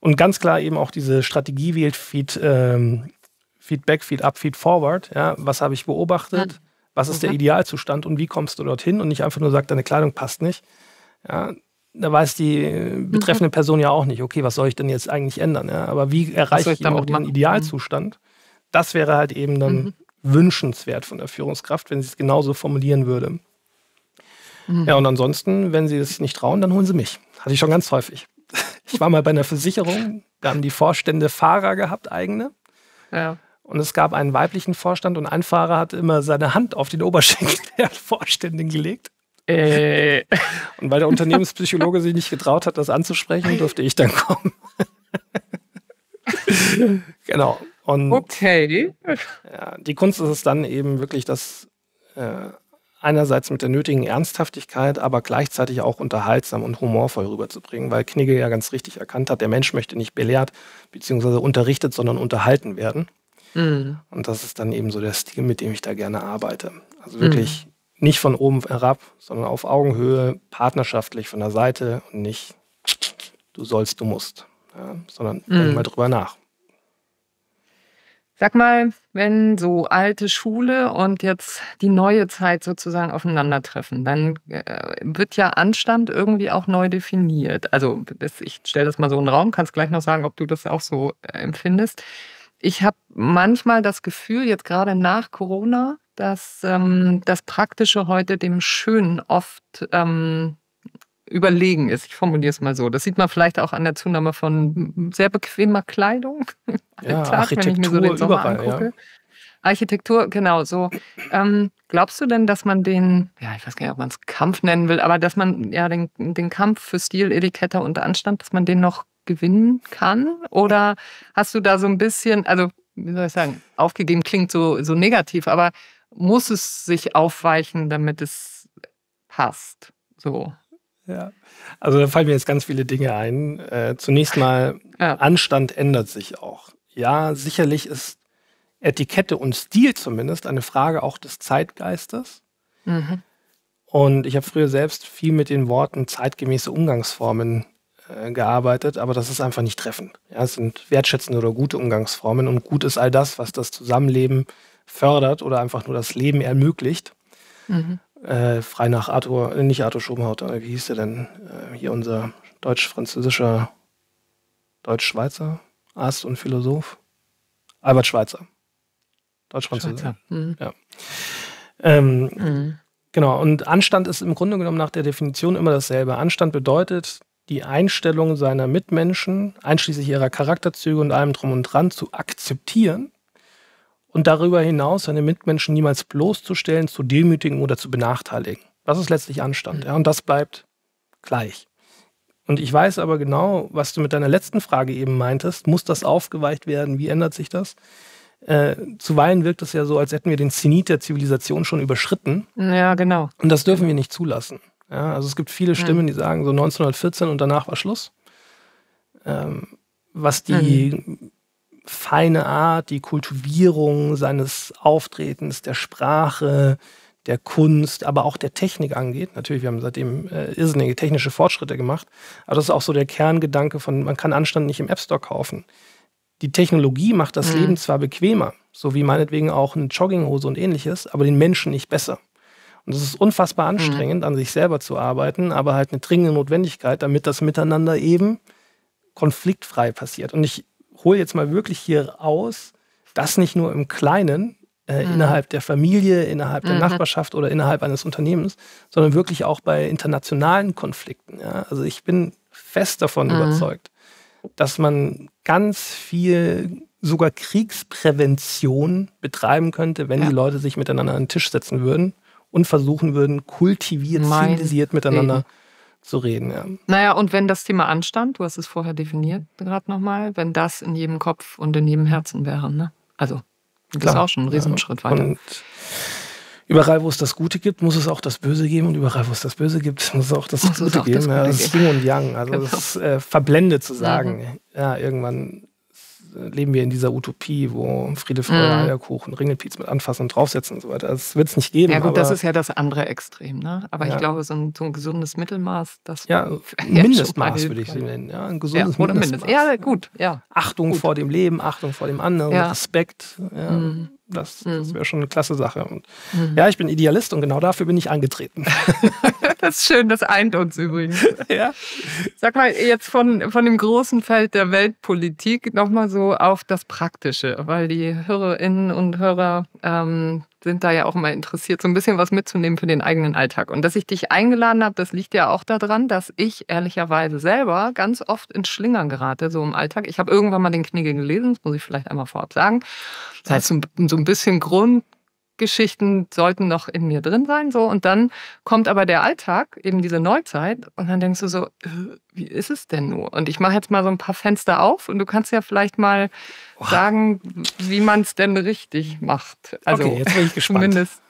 Speaker 3: und ganz klar eben auch diese Strategie wählt, Feed, ähm, Feedback, Feed up, Feed forward. Ja, was habe ich beobachtet? Was ist der. Idealzustand und wie kommst du dorthin? Und nicht einfach nur sagt, deine Kleidung passt nicht. Ja, da weiß die mhm. betreffende Person ja auch nicht, okay, was soll ich denn jetzt eigentlich ändern? Ja, aber wie erreiche ich, ich auch den Idealzustand? Das wäre halt eben dann mhm. wünschenswert von der Führungskraft, wenn sie es genauso formulieren würde. Mhm. Ja, und ansonsten, wenn sie es nicht trauen, dann holen sie mich. Hatte ich schon ganz häufig. Ich war mal bei einer Versicherung, da haben die Vorstände Fahrer gehabt, eigene. Ja. Und es gab einen weiblichen Vorstand und ein Fahrer hat immer seine Hand auf den Oberschenkel der Vorständin gelegt. Äh. Und weil der Unternehmenspsychologe sich nicht getraut hat, das anzusprechen, durfte ich dann kommen. genau. Und
Speaker 1: okay.
Speaker 3: Ja, die Kunst ist es dann eben wirklich, das äh, einerseits mit der nötigen Ernsthaftigkeit, aber gleichzeitig auch unterhaltsam und humorvoll rüberzubringen, weil Knigge ja ganz richtig erkannt hat, der Mensch möchte nicht belehrt bzw. unterrichtet, sondern unterhalten werden. Mhm. Und das ist dann eben so der Stil, mit dem ich da gerne arbeite. Also wirklich mhm. nicht von oben herab, sondern auf Augenhöhe, partnerschaftlich von der Seite und nicht du sollst, du musst, ja, sondern mhm. denk mal drüber nach.
Speaker 1: Sag mal, wenn so alte Schule und jetzt die neue Zeit sozusagen aufeinandertreffen, dann äh, wird ja Anstand irgendwie auch neu definiert. Also ich stelle das mal so in den Raum, kannst gleich noch sagen, ob du das auch so äh, empfindest. Ich habe manchmal das Gefühl, jetzt gerade nach Corona, dass ähm, das Praktische heute dem Schönen oft ähm, überlegen ist. Ich formuliere es mal so. Das sieht man vielleicht auch an der Zunahme von sehr bequemer Kleidung.
Speaker 3: Ja, Tag, Architektur wenn ich mir so den Sommer überall, angucke. Ja.
Speaker 1: Architektur, genau so. Ähm, glaubst du denn, dass man den, ja, ich weiß gar nicht, ob man es Kampf nennen will, aber dass man ja den, den Kampf für Stil, Etikette und Anstand, dass man den noch gewinnen kann? Oder hast du da so ein bisschen, also wie soll ich sagen, aufgegeben klingt so, so negativ, aber muss es sich aufweichen, damit es passt? So.
Speaker 3: Ja, also da fallen mir jetzt ganz viele Dinge ein. Äh, zunächst mal, ja. Anstand ändert sich auch. Ja, sicherlich ist Etikette und Stil zumindest eine Frage auch des Zeitgeistes. Mhm. Und ich habe früher selbst viel mit den Worten zeitgemäße Umgangsformen äh, gearbeitet, aber das ist einfach nicht treffend. Ja, es sind wertschätzende oder gute Umgangsformen und gut ist all das, was das Zusammenleben fördert oder einfach nur das Leben ermöglicht. Mhm. Äh, frei nach Arthur, äh, nicht Arthur Schopenhauer, wie hieß der denn? Äh, hier unser deutsch-französischer, deutsch-schweizer Arzt und Philosoph. Albert Schweitzer. Deutsch-Französischer. Mhm. Ja. Ähm, mhm. Genau, und Anstand ist im Grunde genommen nach der Definition immer dasselbe. Anstand bedeutet, die Einstellung seiner Mitmenschen, einschließlich ihrer Charakterzüge und allem drum und dran, zu akzeptieren und darüber hinaus seine Mitmenschen niemals bloßzustellen, zu demütigen oder zu benachteiligen. Das ist letztlich Anstand. Ja, und das bleibt gleich. Und ich weiß aber genau, was du mit deiner letzten Frage eben meintest. Muss das aufgeweicht werden? Wie ändert sich das? Äh, zuweilen wirkt es ja so, als hätten wir den Zenit der Zivilisation schon überschritten.
Speaker 1: Ja, genau.
Speaker 3: Und das dürfen wir nicht zulassen. Ja, also es gibt viele Stimmen, die sagen so 1914 und danach war Schluss. Ähm, was die mhm. Feine Art, die Kultivierung seines Auftretens, der Sprache, der Kunst, aber auch der Technik angeht. Natürlich, wir haben seitdem äh, irrsinnige technische Fortschritte gemacht, aber das ist auch so der Kerngedanke von, man kann Anstand nicht im App Store kaufen. Die Technologie macht das mhm. Leben zwar bequemer, so wie meinetwegen auch eine Jogginghose und ähnliches, aber den Menschen nicht besser. Und es ist unfassbar mhm. anstrengend, mhm. an sich selber zu arbeiten, aber halt eine dringende Notwendigkeit, damit das Miteinander eben konfliktfrei passiert. Und ich hole jetzt mal wirklich hier aus, dass nicht nur im Kleinen, äh, mhm. innerhalb der Familie, innerhalb der mhm. Nachbarschaft oder innerhalb eines Unternehmens, sondern wirklich auch bei internationalen Konflikten. Ja? Also ich bin fest davon mhm. überzeugt, dass man ganz viel sogar Kriegsprävention betreiben könnte, wenn ja. die Leute sich miteinander an den Tisch setzen würden und versuchen würden, kultiviert, mein zivilisiert miteinander Leben. Zu reden. Ja.
Speaker 1: Naja, und wenn das Thema Anstand, du hast es vorher definiert, gerade nochmal, wenn das in jedem Kopf und in jedem Herzen wäre, ne? Also, das Klar. ist auch schon ein Riesenschritt ja. weiter. Und
Speaker 3: überall, wo es das Gute gibt, muss es auch das Böse geben und überall, wo es das Böse gibt, muss es auch das muss Gute auch geben. Das, ja, das ist Yin und Yang. Also, genau. das ist äh, verblendet zu sagen. Mhm. Ja, irgendwann leben wir in dieser Utopie, wo Friede, Freude, mm. Eierkuchen, Ringelpiez mit anfassen und draufsetzen und so weiter. Das wird es nicht geben.
Speaker 1: Ja gut, das ist ja das andere Extrem. Ne? Aber ja. ich glaube, so ein, so ein, gesundes Mittelmaß, das
Speaker 3: Ja, Mindestmaß würde ich sie nennen. Ja, ein gesundes
Speaker 1: ja, oder Mindestmaß. Ja, gut. Ja.
Speaker 3: Achtung gut. vor dem Leben, Achtung vor dem anderen, ja. Respekt. Ja. Mm. Das, das mhm. wäre schon eine klasse Sache. Und mhm. Ja, ich bin Idealist und genau dafür bin ich angetreten.
Speaker 1: das ist schön, das eint uns übrigens. ja. Sag mal, jetzt von, von dem großen Feld der Weltpolitik nochmal so auf das Praktische, weil die Hörerinnen und Hörer ähm, sind da ja auch immer interessiert, so ein bisschen was mitzunehmen für den eigenen Alltag. Und dass ich dich eingeladen habe, das liegt ja auch daran, dass ich ehrlicherweise selber ganz oft ins Schlingern gerate, so im Alltag. Ich habe irgendwann mal den Knigge gelesen, das muss ich vielleicht einmal vorab sagen. Das heißt, so ein bisschen Grund, Geschichten sollten noch in mir drin sein, so. Und dann kommt aber der Alltag, eben diese Neuzeit, und dann denkst du so, äh, wie ist es denn nur? Und ich mache jetzt mal so ein paar Fenster auf und du kannst ja vielleicht mal oh. sagen, wie man es denn richtig macht.
Speaker 3: Also okay, jetzt bin ich gespannt.
Speaker 1: Zumindest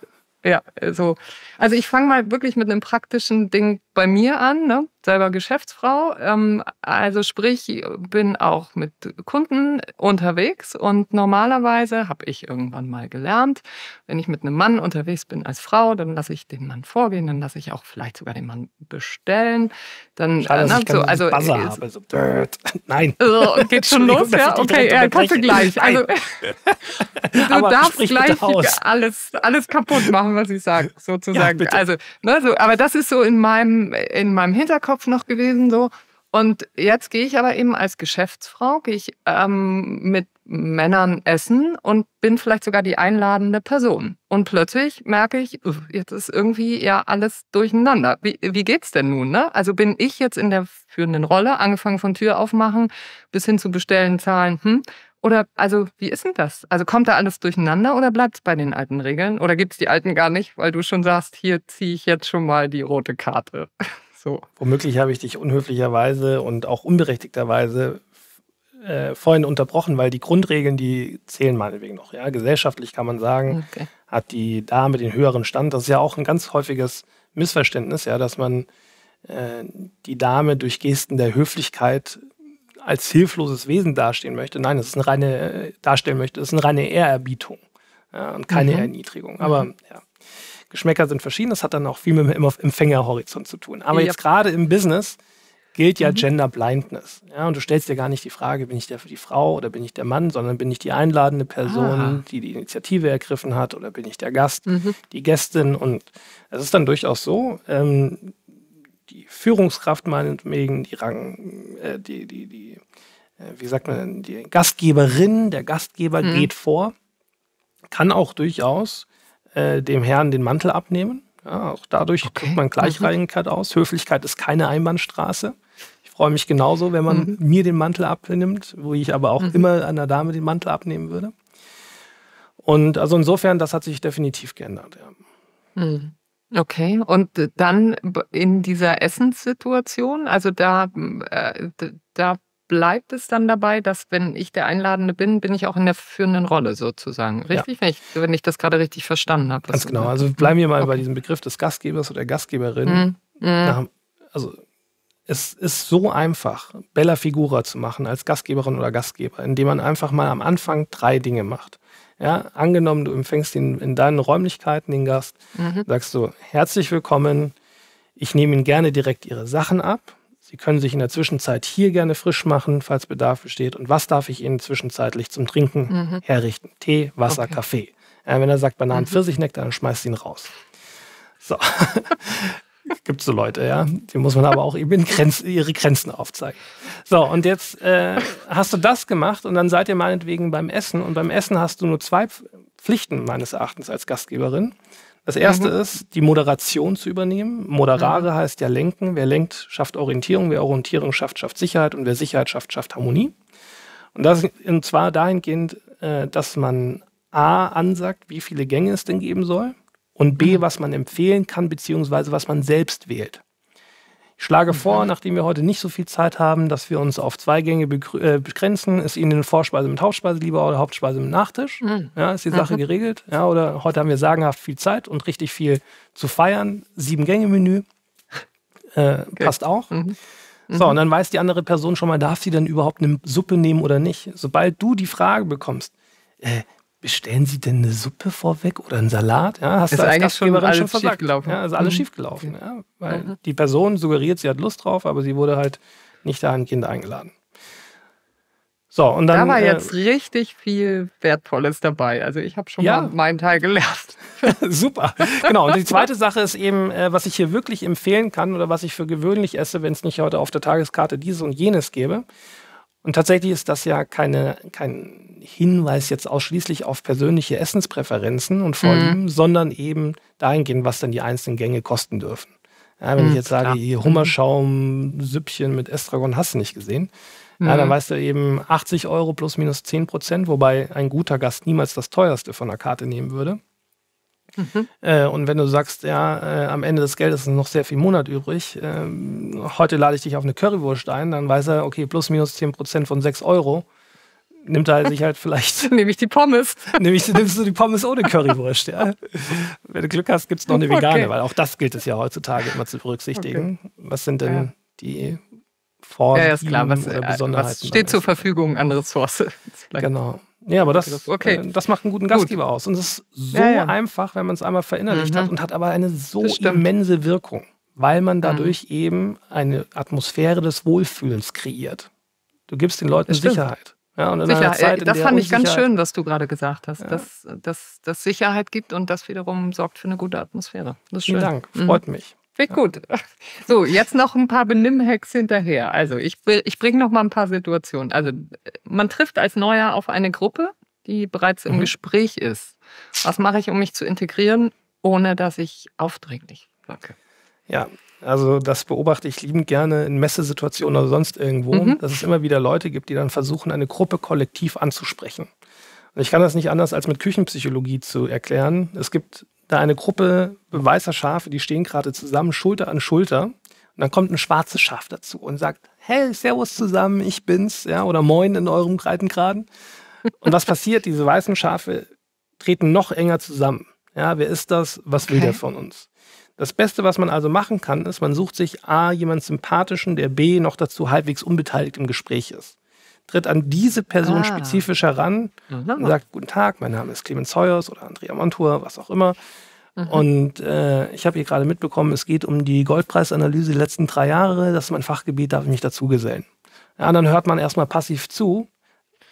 Speaker 1: ja, so. Also ich fange mal wirklich mit einem praktischen Ding bei mir an, ne? Selber Geschäftsfrau. Ähm, also sprich, bin auch mit Kunden unterwegs und normalerweise habe ich irgendwann mal gelernt, wenn ich mit einem Mann unterwegs bin als Frau, dann lasse ich den Mann vorgehen, dann lasse ich auch vielleicht sogar den Mann bestellen. Dann,
Speaker 3: Schade, äh, na, so, also, Buzzer äh, habe, so, Nein.
Speaker 1: Äh, geht schon los, ja? Okay, ja, kannst du gleich. Also, du darfst gleich alles, alles kaputt machen, was ich sage, sozusagen. Ja, also, ne, so, aber das ist so in meinem, in meinem Hinterkopf noch gewesen, so. Und jetzt gehe ich aber eben als Geschäftsfrau, gehe ich ähm, mit Männern essen und bin vielleicht sogar die einladende Person. Und plötzlich merke ich, jetzt ist irgendwie ja alles durcheinander. Wie, wie geht's denn nun? Ne? Also bin ich jetzt in der führenden Rolle, angefangen von Tür aufmachen bis hin zu bestellen, zahlen, hm? Oder also wie ist denn das? Also kommt da alles durcheinander oder bleibt es bei den alten Regeln? Oder gibt es die alten gar nicht, weil du schon sagst, hier ziehe ich jetzt schon mal die rote Karte? So.
Speaker 3: Womöglich habe ich dich unhöflicherweise und auch unberechtigterweise äh, vorhin unterbrochen, weil die Grundregeln, die zählen meinetwegen noch. Ja? Gesellschaftlich kann man sagen, okay. hat die Dame den höheren Stand. Das ist ja auch ein ganz häufiges Missverständnis, ja, dass man äh, die Dame durch Gesten der Höflichkeit als hilfloses Wesen dastehen möchte. Nein, das ist eine reine, äh, darstellen möchte, das ist eine reine Ehrerbietung ja, und keine mhm. Erniedrigung. Aber mhm. ja, Geschmäcker sind verschieden, das hat dann auch viel mit dem Empfängerhorizont zu tun. Aber ja. jetzt gerade im Business gilt ja mhm. Gender Blindness. Ja, und du stellst dir gar nicht die Frage, bin ich der für die Frau oder bin ich der Mann, sondern bin ich die einladende Person, ah. die die Initiative ergriffen hat oder bin ich der Gast, mhm. die Gästin. Und es ist dann durchaus so, ähm, die Führungskraft meinetwegen, die Rang, äh, die, die, die, äh, wie sagt man, die Gastgeberin, der Gastgeber mhm. geht vor, kann auch durchaus äh, dem Herrn den Mantel abnehmen. Ja, auch dadurch okay. drückt man Gleichrangigkeit mhm. aus. Höflichkeit ist keine Einbahnstraße. Ich freue mich genauso, wenn man mhm. mir den Mantel abnimmt, wo ich aber auch mhm. immer einer Dame den Mantel abnehmen würde. Und also insofern, das hat sich definitiv geändert. Ja.
Speaker 1: Mhm. Okay, und dann in dieser Essenssituation, also da, äh, da bleibt es dann dabei, dass wenn ich der Einladende bin, bin ich auch in der führenden Rolle sozusagen. Richtig, ja. wenn, ich, wenn ich das gerade richtig verstanden habe.
Speaker 3: Ganz genau. Also bleiben wir mal okay. bei diesem Begriff des Gastgebers oder Gastgeberin. Mhm. Mhm. Also es ist so einfach, Bella Figura zu machen als Gastgeberin oder Gastgeber, indem man einfach mal am Anfang drei Dinge macht. Ja, angenommen, du empfängst ihn in deinen Räumlichkeiten, den Gast, mhm. sagst du, herzlich willkommen, ich nehme Ihnen gerne direkt Ihre Sachen ab. Sie können sich in der Zwischenzeit hier gerne frisch machen, falls Bedarf besteht. Und was darf ich Ihnen zwischenzeitlich zum Trinken mhm. herrichten? Tee, Wasser, okay. Kaffee. Äh, wenn er sagt Bananen, mhm. Pfirsichnektar, dann schmeißt ihn raus. So. Gibt so Leute, ja. Die muss man aber auch eben Grenzen, ihre Grenzen aufzeigen. So, und jetzt äh, hast du das gemacht und dann seid ihr meinetwegen beim Essen. Und beim Essen hast du nur zwei Pflichten meines Erachtens als Gastgeberin. Das erste mhm. ist, die Moderation zu übernehmen. Moderare mhm. heißt ja lenken. Wer lenkt, schafft Orientierung. Wer Orientierung schafft, schafft Sicherheit. Und wer Sicherheit schafft, schafft Harmonie. Und das und zwar dahingehend, äh, dass man A ansagt, wie viele Gänge es denn geben soll und B, mhm. was man empfehlen kann, beziehungsweise was man selbst wählt. Ich schlage mhm. vor, nachdem wir heute nicht so viel Zeit haben, dass wir uns auf zwei Gänge äh, begrenzen. Ist Ihnen eine Vorspeise mit Hauptspeise lieber oder Hauptspeise mit Nachtisch? Mhm. Ja, ist die Sache mhm. geregelt? Ja, oder heute haben wir sagenhaft viel Zeit und richtig viel zu feiern. Sieben Gänge Menü. Äh, okay. Passt auch. Mhm. So, und dann weiß die andere Person schon mal, darf sie denn überhaupt eine Suppe nehmen oder nicht? Sobald du die Frage bekommst, äh, bestellen Sie denn eine Suppe vorweg oder einen Salat? Ja, hast
Speaker 1: ist
Speaker 3: du
Speaker 1: eigentlich schon alles schon versagt.
Speaker 3: Schiefgelaufen. Ja, ist alles mhm. schiefgelaufen. Ja, weil mhm. die Person suggeriert, sie hat Lust drauf, aber sie wurde halt nicht dahingehend eingeladen.
Speaker 1: So, und dann, da war äh, jetzt richtig viel Wertvolles dabei. Also ich habe schon ja. mal meinen Teil gelernt.
Speaker 3: Super. Genau. Und die zweite Sache ist eben, äh, was ich hier wirklich empfehlen kann oder was ich für gewöhnlich esse, wenn es nicht heute auf der Tageskarte dieses und jenes gäbe. Und tatsächlich ist das ja keine, kein Hinweis jetzt ausschließlich auf persönliche Essenspräferenzen und Vorlieben, mhm. sondern eben dahingehend, was dann die einzelnen Gänge kosten dürfen. Ja, wenn mhm, ich jetzt sage, klar. Hummerschaum, Süppchen mit Estragon hast du nicht gesehen, Mhm. Ja, dann weißt du eben 80 Euro plus minus 10 Prozent, wobei ein guter Gast niemals das teuerste von der Karte nehmen würde. Mhm. Äh, und wenn du sagst, ja, äh, am Ende des Geldes ist noch sehr viel Monat übrig, äh, heute lade ich dich auf eine Currywurst ein, dann weiß er, okay, plus minus 10 Prozent von 6 Euro, nimmt er sich halt vielleicht.
Speaker 1: Nehme ich die Pommes.
Speaker 3: Nämlich nimmst du die Pommes ohne Currywurst, ja. Wenn du Glück hast, gibt es noch eine vegane, okay. weil auch das gilt es ja heutzutage immer zu berücksichtigen. Okay. Was sind denn ja. die
Speaker 1: Vorlieben ja, ist klar. Was, oder äh, Besonderheiten. Was steht zur Verfügung an Ressource?
Speaker 3: Genau. Ja, aber das, okay. Äh, das macht einen guten Gastgeber Gut. aus. Und es ist so ja, ja. einfach, wenn man es einmal verinnerlicht mhm. hat und hat aber eine so immense Wirkung, weil man dadurch mhm. eben eine Atmosphäre des Wohlfühlens kreiert. Du gibst den Leuten Sicherheit.
Speaker 1: Ja, und in Sicherheit. Zeit, in das fand ich ganz schön, was du gerade gesagt hast, ja. dass, dass Sicherheit gibt und das wiederum sorgt für eine gute Atmosphäre.
Speaker 3: Vielen Dank, freut mhm. mich.
Speaker 1: Klingt gut. So, jetzt noch ein paar Benimmhacks hinterher. Also ich, ich bringe noch mal ein paar Situationen. Also man trifft als Neuer auf eine Gruppe, die bereits im mhm. Gespräch ist. Was mache ich, um mich zu integrieren, ohne dass ich aufdringlich wirke?
Speaker 3: Ja, also das beobachte ich liebend gerne in Messesituationen oder sonst irgendwo, mhm. dass es immer wieder Leute gibt, die dann versuchen, eine Gruppe kollektiv anzusprechen. Und ich kann das nicht anders als mit Küchenpsychologie zu erklären. Es gibt da eine Gruppe weißer Schafe, die stehen gerade zusammen, Schulter an Schulter. Und dann kommt ein schwarzes Schaf dazu und sagt, hey, Servus zusammen, ich bin's, ja, oder Moin in eurem Breitengraden. Und was passiert? Diese weißen Schafe treten noch enger zusammen. Ja, wer ist das? Was okay. will der von uns? Das Beste, was man also machen kann, ist, man sucht sich A, jemanden sympathischen, der B, noch dazu halbwegs unbeteiligt im Gespräch ist. Tritt an diese Person ah. spezifisch heran mhm. und sagt, guten Tag, mein Name ist Clemens Heuers oder Andrea Montour, was auch immer. Mhm. Und äh, ich habe hier gerade mitbekommen, es geht um die Goldpreisanalyse der letzten drei Jahre. Das ist mein Fachgebiet, darf ich mich dazugesellen. Ja, dann hört man erstmal passiv zu.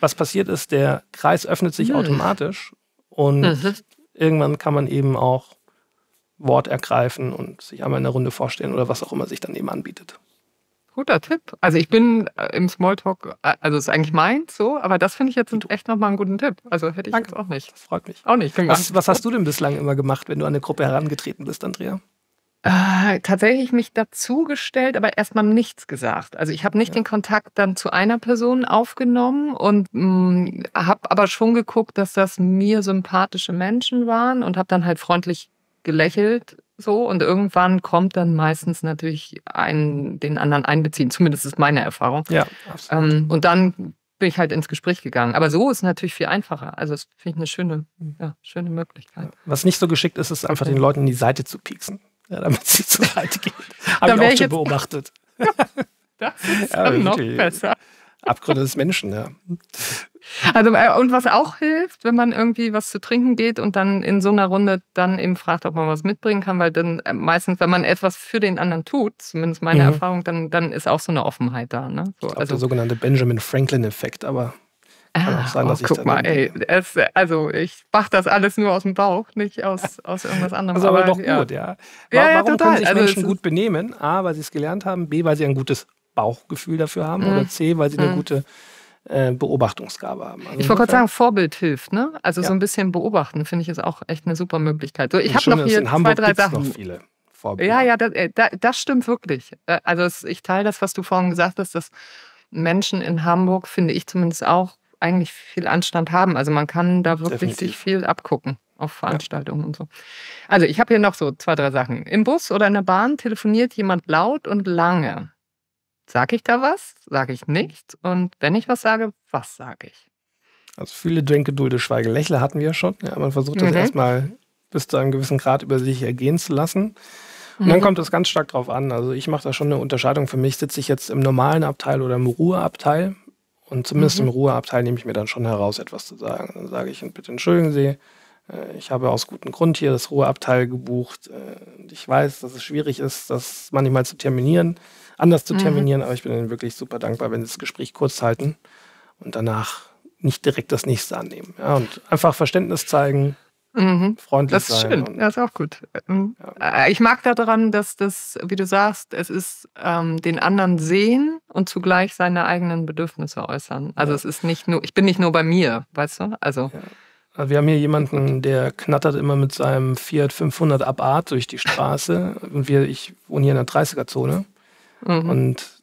Speaker 3: Was passiert ist, der Kreis öffnet sich mhm. automatisch und mhm. irgendwann kann man eben auch Wort ergreifen und sich einmal in der Runde vorstellen oder was auch immer sich dann eben anbietet.
Speaker 1: Guter Tipp. Also ich bin äh, im Smalltalk, äh, also ist eigentlich meins so, aber das finde ich jetzt echt nochmal einen guten Tipp. Also hätte ich Danke. jetzt auch nicht.
Speaker 3: Das freut mich.
Speaker 1: Auch nicht.
Speaker 3: Was, was, hast du denn bislang immer gemacht, wenn du an eine Gruppe herangetreten bist, Andrea?
Speaker 1: Äh, tatsächlich mich dazugestellt, aber erstmal nichts gesagt. Also ich habe nicht ja. den Kontakt dann zu einer Person aufgenommen und mm, habe aber schon geguckt, dass das mir sympathische Menschen waren und habe dann halt freundlich gelächelt so und irgendwann kommt dann meistens natürlich ein, den anderen einbeziehen. Zumindest ist meine Erfahrung.
Speaker 3: Ja,
Speaker 1: absolut. Ähm, und dann bin ich halt ins Gespräch gegangen. Aber so ist natürlich viel einfacher. Also das finde ich eine schöne, ja, schöne Möglichkeit.
Speaker 3: Was nicht so geschickt ist, ist einfach den Leuten in die Seite zu pieksen, ja, damit sie zur Seite gehen. Habe ich auch schon beobachtet.
Speaker 1: das ist ja, noch besser.
Speaker 3: Abgründe des Menschen, ja.
Speaker 1: Also, äh, und was auch hilft, wenn man irgendwie was zu trinken geht und dann in so einer Runde dann eben fragt, ob man was mitbringen kann, weil dann äh, meistens, wenn man etwas für den anderen tut, zumindest meine mhm. Erfahrung, dann, dann ist auch so eine Offenheit da. Ne? So,
Speaker 3: glaub, also der sogenannte Benjamin Franklin-Effekt, aber kann auch sein,
Speaker 1: dass oh, ich guck mal, ey, es, also ich mache das alles nur aus dem Bauch, nicht aus, aus irgendwas anderem.
Speaker 3: Ist aber, aber doch ja. gut, ja. ja, ja warum total. können sich also Menschen gut benehmen? A, weil sie es gelernt haben, B, weil sie ein gutes Bauchgefühl dafür haben mhm. oder C, weil sie eine mhm. gute äh, Beobachtungsgabe haben.
Speaker 1: Also ich wollte gerade sagen, Vorbild hilft, ne? Also ja. so ein bisschen beobachten, finde ich, ist auch echt eine super Möglichkeit. So, ich habe noch hier zwei, drei Sachen. Noch viele Vorbilder. Ja, ja, das, äh, das stimmt wirklich. Äh, also ich teile das, was du vorhin gesagt hast, dass Menschen in Hamburg, finde ich zumindest auch, eigentlich viel Anstand haben. Also man kann da wirklich Definitiv. sich viel abgucken. auf Veranstaltungen ja. und so. Also ich habe hier noch so zwei, drei Sachen. Im Bus oder in der Bahn telefoniert jemand laut und lange. Sage ich da was? Sage ich nichts? Und wenn ich was sage, was sage ich?
Speaker 3: Also viele Denke, Dulde, Schweige, Lächle hatten wir schon. Ja, man versucht das mhm. erstmal bis zu einem gewissen Grad über sich ergehen zu lassen. Und mhm. dann kommt es ganz stark drauf an. Also ich mache da schon eine Unterscheidung. Für mich sitze ich jetzt im normalen Abteil oder im Ruheabteil. Und zumindest mhm. im Ruheabteil nehme ich mir dann schon heraus, etwas zu sagen. Dann sage ich, bitte entschuldigen Sie, äh, ich habe aus gutem Grund hier das Ruheabteil gebucht. Äh, ich weiß, dass es schwierig ist, das manchmal zu terminieren, anders zu mhm. terminieren, aber ich bin Ihnen wirklich super dankbar, wenn Sie das Gespräch kurz halten und danach nicht direkt das nächste annehmen. Ja, und einfach Verständnis zeigen, Mhm. Freundlich
Speaker 1: das ist
Speaker 3: sein.
Speaker 1: schön, das ist auch gut. Ähm, ja. Äh, ich mag daran, dass das, wie du sagst, es ist ähm, den anderen sehen und zugleich seine eigenen Bedürfnisse äußern. Also ja. es ist nicht nur, ich bin nicht nur bei mir, weißt du? Also. Ja.
Speaker 3: Also wir haben hier jemanden, der knattert immer mit seinem Fiat 500 Abart durch die Straße. Und wir, ich wohne hier in der 30er-Zone. Mhm. Und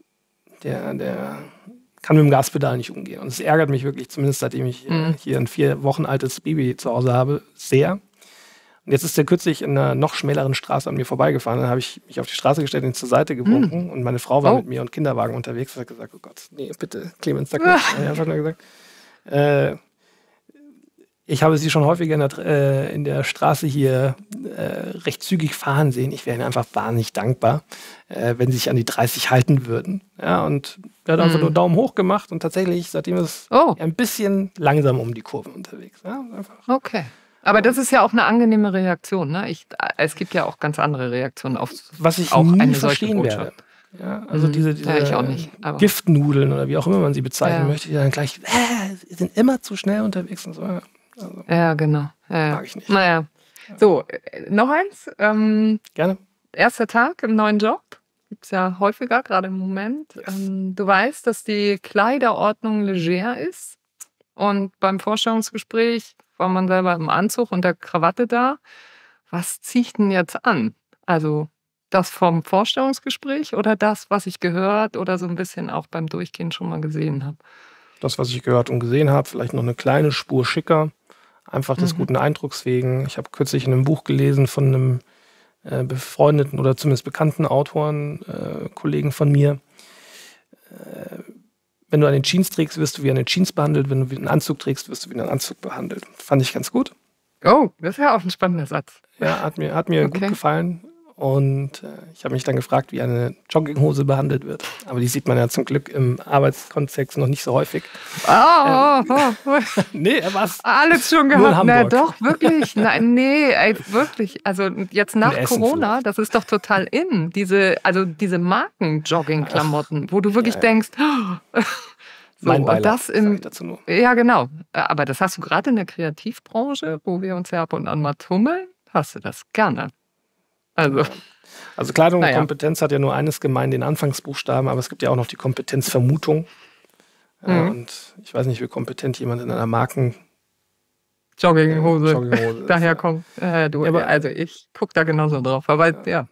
Speaker 3: der, der kann mit dem Gaspedal nicht umgehen. Und es ärgert mich wirklich, zumindest seitdem ich mhm. hier ein vier Wochen altes Baby zu Hause habe, sehr. Und jetzt ist der kürzlich in einer noch schmäleren Straße an mir vorbeigefahren. Dann habe ich mich auf die Straße gestellt, ihn zur Seite gewunken. Mhm. Und meine Frau war oh. mit mir und Kinderwagen unterwegs. Und hat gesagt, oh Gott, nee, bitte, Clemens, sag nicht. ich habe nur gesagt, äh, ich habe sie schon häufiger in der, äh, in der Straße hier äh, recht zügig fahren sehen. Ich wäre ihnen einfach wahnsinnig dankbar, äh, wenn sie sich an die 30 halten würden. Ja, und er hat einfach mhm. nur Daumen hoch gemacht und tatsächlich, seitdem ist oh. ein bisschen langsam um die Kurve unterwegs. Ja,
Speaker 1: okay. Aber das ist ja auch eine angenehme Reaktion. Ne? Ich, es gibt ja auch ganz andere Reaktionen auf
Speaker 3: Was ich auch nie eine verstehen werde. Ja, also mhm. diese, diese
Speaker 1: ja, nicht,
Speaker 3: Giftnudeln oder wie auch immer man sie bezeichnen ja. möchte, die dann gleich, äh, sind immer zu schnell unterwegs und so.
Speaker 1: Also, ja, genau. Ja.
Speaker 3: Mag ich nicht.
Speaker 1: Naja. So, äh, noch eins. Ähm,
Speaker 3: Gerne.
Speaker 1: Erster Tag im neuen Job. Gibt es ja häufiger, gerade im Moment. Yes. Ähm, du weißt, dass die Kleiderordnung leger ist. Und beim Vorstellungsgespräch war man selber im Anzug und der Krawatte da. Was ziehe ich denn jetzt an? Also das vom Vorstellungsgespräch oder das, was ich gehört oder so ein bisschen auch beim Durchgehen schon mal gesehen habe?
Speaker 3: Das, was ich gehört und gesehen habe, vielleicht noch eine kleine Spur schicker einfach des mhm. guten Eindrucks wegen. Ich habe kürzlich in einem Buch gelesen von einem äh, befreundeten oder zumindest bekannten Autoren, äh, Kollegen von mir. Äh, wenn du eine Jeans trägst, wirst du wie eine Jeans behandelt. Wenn du wie einen Anzug trägst, wirst du wie einen Anzug behandelt. Fand ich ganz gut.
Speaker 1: Oh, das ist ja auch ein spannender Satz.
Speaker 3: Ja, hat mir, hat mir okay. gut gefallen. Und äh, ich habe mich dann gefragt, wie eine Jogginghose behandelt wird. Aber die sieht man ja zum Glück im Arbeitskontext noch nicht so häufig.
Speaker 1: Oh, ähm, oh,
Speaker 3: oh. nee, was?
Speaker 1: Alles schon gehabt. Na doch, wirklich. Nein, nee, ey, wirklich. Also jetzt nach Corona, das ist doch total in. Diese, also diese Marken-Jogging-Klamotten, wo du wirklich ja, denkst, oh,
Speaker 3: so, mein Beileid,
Speaker 1: und das im, Ja, genau. Aber das hast du gerade in der Kreativbranche, wo wir uns ja ab und an mal tummeln, hast du das gerne. Also,
Speaker 3: also Kleidung naja. und Kompetenz hat ja nur eines gemein, den Anfangsbuchstaben, aber es gibt ja auch noch die Kompetenzvermutung. Mhm. und ich weiß nicht, wie kompetent jemand in einer Marken
Speaker 1: Jogginghose, Jogginghose Daher kommt. Äh, du, ja, also ich gucke da genauso drauf. Aber ja, ja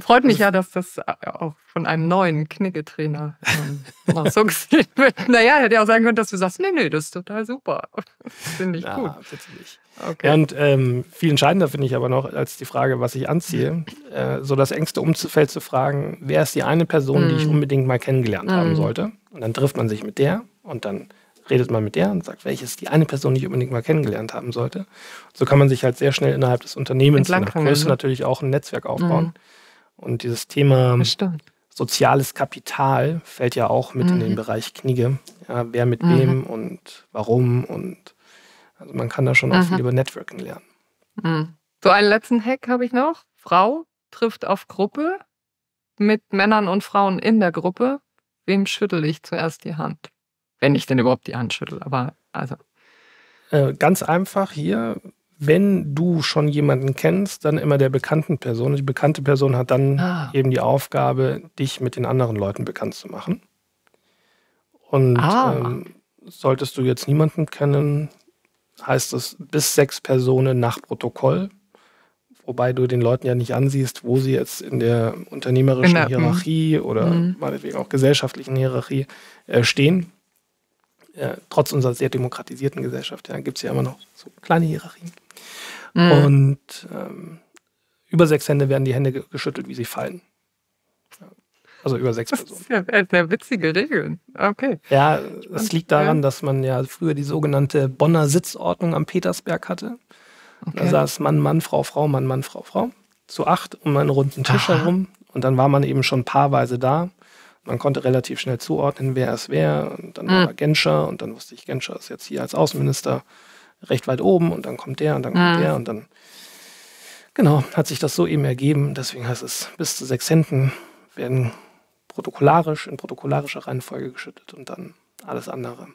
Speaker 1: Freut mich ja, dass das auch von einem neuen Knicketrainer ähm, so gesehen wird. Naja, hätte ja auch sagen können, dass du sagst, nee, nee, das ist total super. Finde ich ja, gut.
Speaker 3: Natürlich. Okay. Und ähm, viel entscheidender finde ich aber noch als die Frage, was ich anziehe, äh, so das engste Umfeld zu fragen, wer ist die eine Person, mm. die ich mm. unbedingt mal kennengelernt mm. haben sollte. Und dann trifft man sich mit der und dann redet man mit der und sagt, welche ist die eine Person, die ich unbedingt mal kennengelernt haben sollte. So kann man sich halt sehr schnell innerhalb des Unternehmens nach Größe ne? natürlich auch ein Netzwerk aufbauen. Mm. Und dieses Thema soziales Kapital fällt ja auch mit mhm. in den mhm. Bereich Knigge. Ja, wer mit mhm. wem und warum und also man kann da schon auch mhm. viel über Networking lernen.
Speaker 1: Mhm. So einen letzten Hack habe ich noch. Frau trifft auf Gruppe mit Männern und Frauen in der Gruppe. Wem schüttel ich zuerst die Hand? Wenn ich denn überhaupt die Hand schüttel, aber also.
Speaker 3: Äh, ganz einfach hier, wenn du schon jemanden kennst, dann immer der bekannten Person. Die bekannte Person hat dann ah. eben die Aufgabe, dich mit den anderen Leuten bekannt zu machen. Und ah. ähm, solltest du jetzt niemanden kennen, heißt es bis sechs Personen nach Protokoll, wobei du den Leuten ja nicht ansiehst, wo sie jetzt in der unternehmerischen in der, Hierarchie oder mhm. meinetwegen auch gesellschaftlichen Hierarchie äh, stehen. äh, trotz unserer sehr demokratisierten Gesellschaft, ja, gibt es ja immer noch so kleine Hierarchien. Mhm. Und ähm, über sechs Hände werden die Hände geschüttelt, wie sie fallen. Also über sechs
Speaker 1: das
Speaker 3: Personen.
Speaker 1: Das ist ja eine witzige Regel. Okay.
Speaker 3: Ja, das liegt daran, dass man ja früher die sogenannte Bonner Sitzordnung am Petersberg hatte. Okay. Da saß Mann, Mann, Frau, Frau, Mann, Mann, Frau, Frau. Zu acht um einen runden Tisch Aha. herum. Und dann war man eben schon paarweise da. Man konnte relativ schnell zuordnen, wer es wer. Und dann mhm. war Genscher und dann wusste ich, Genscher ist jetzt hier als Außenminister recht weit oben und dann kommt der und dann kommt mhm. der und dann genau, hat sich das so eben ergeben. Deswegen heißt es, bis zu sechs Händen werden protokollarisch in protokollarischer Reihenfolge geschüttet und dann alles andere.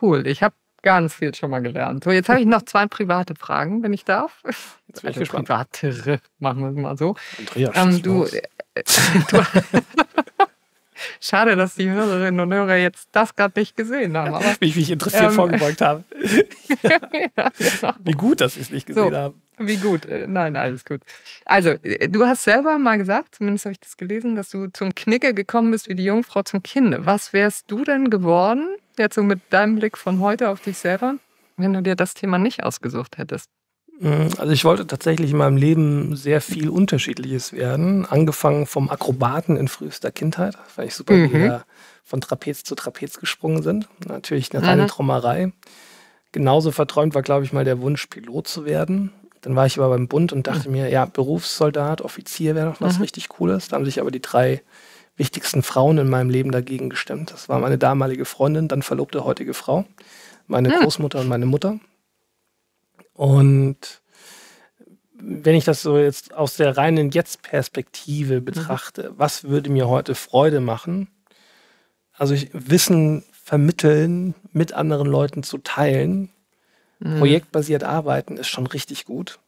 Speaker 1: Cool, ich habe ganz viel schon mal gelernt. So, jetzt habe ich noch zwei private Fragen, wenn ich darf.
Speaker 3: Jetzt bin ich also
Speaker 1: privatere, machen wir es mal so.
Speaker 3: Andreas,
Speaker 1: ähm, du, äh, du Schade, dass die Hörerinnen und Hörer jetzt das gerade nicht gesehen haben. Aber,
Speaker 3: Wie ich mich interessiert ähm, vorgebeugt habe. ja, genau. Wie gut, dass sie es nicht gesehen so, haben.
Speaker 1: Wie gut. Äh, nein, alles gut. Also, äh, du hast selber mal gesagt, zumindest habe ich das gelesen, dass du zum Knicke gekommen bist wie die Jungfrau zum Kinde. Was wärst du denn geworden, jetzt so mit deinem Blick von heute auf dich selber, wenn du dir das Thema nicht ausgesucht hättest?
Speaker 3: Mhm, also ich wollte tatsächlich in meinem Leben sehr viel Unterschiedliches werden. Angefangen vom Akrobaten in frühester Kindheit, weil ich super, mhm. wie von Trapez zu Trapez gesprungen sind. Natürlich eine reine mhm. Trommerei. Genauso verträumt war, glaube ich, mal der Wunsch, Pilot zu werden. Dann war ich aber beim Bund und dachte mhm. mir, ja, Berufssoldat, Offizier wäre noch was mhm. richtig Cooles. Da haben sich aber die drei wichtigsten Frauen in meinem Leben dagegen gestimmt. Das war meine damalige Freundin, dann verlobte heutige Frau, meine mhm. Großmutter und meine Mutter. Und wenn ich das so jetzt aus der reinen Jetzt-Perspektive mhm. betrachte, was würde mir heute Freude machen? Also ich, Wissen vermitteln, mit anderen Leuten zu teilen, mhm. projektbasiert arbeiten, ist schon richtig gut.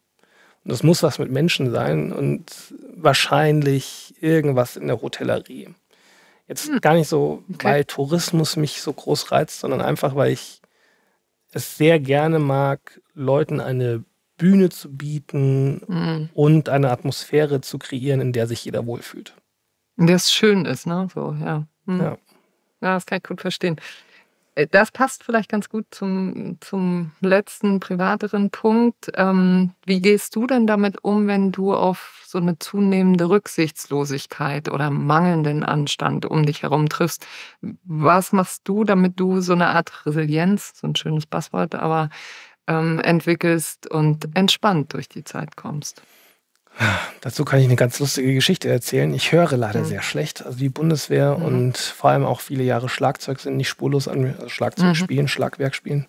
Speaker 3: Und das muss was mit Menschen sein und wahrscheinlich irgendwas in der Hotellerie. Jetzt mhm. gar nicht so, okay. weil Tourismus mich so groß reizt, sondern einfach, weil ich es sehr gerne mag, Leuten eine Bühne zu bieten mhm. und eine Atmosphäre zu kreieren, in der sich jeder wohlfühlt.
Speaker 1: In der es schön ist, ne? So, ja. Mhm. ja. Ja, das kann ich gut verstehen. Äh, das passt vielleicht ganz gut zum, zum letzten privateren Punkt. Ähm, wie gehst du denn damit um, wenn du auf so eine zunehmende Rücksichtslosigkeit oder mangelnden Anstand um dich herum triffst? Was machst du, damit du so eine Art Resilienz, so ein schönes Passwort, aber ähm, entwickelst und entspannt durch die Zeit kommst.
Speaker 3: Dazu kann ich eine ganz lustige Geschichte erzählen. Ich höre leider mhm. sehr schlecht. Also die Bundeswehr mhm. und vor allem auch viele Jahre Schlagzeug sind nicht spurlos an mir, also Schlagzeug mhm. spielen, Schlagwerk spielen,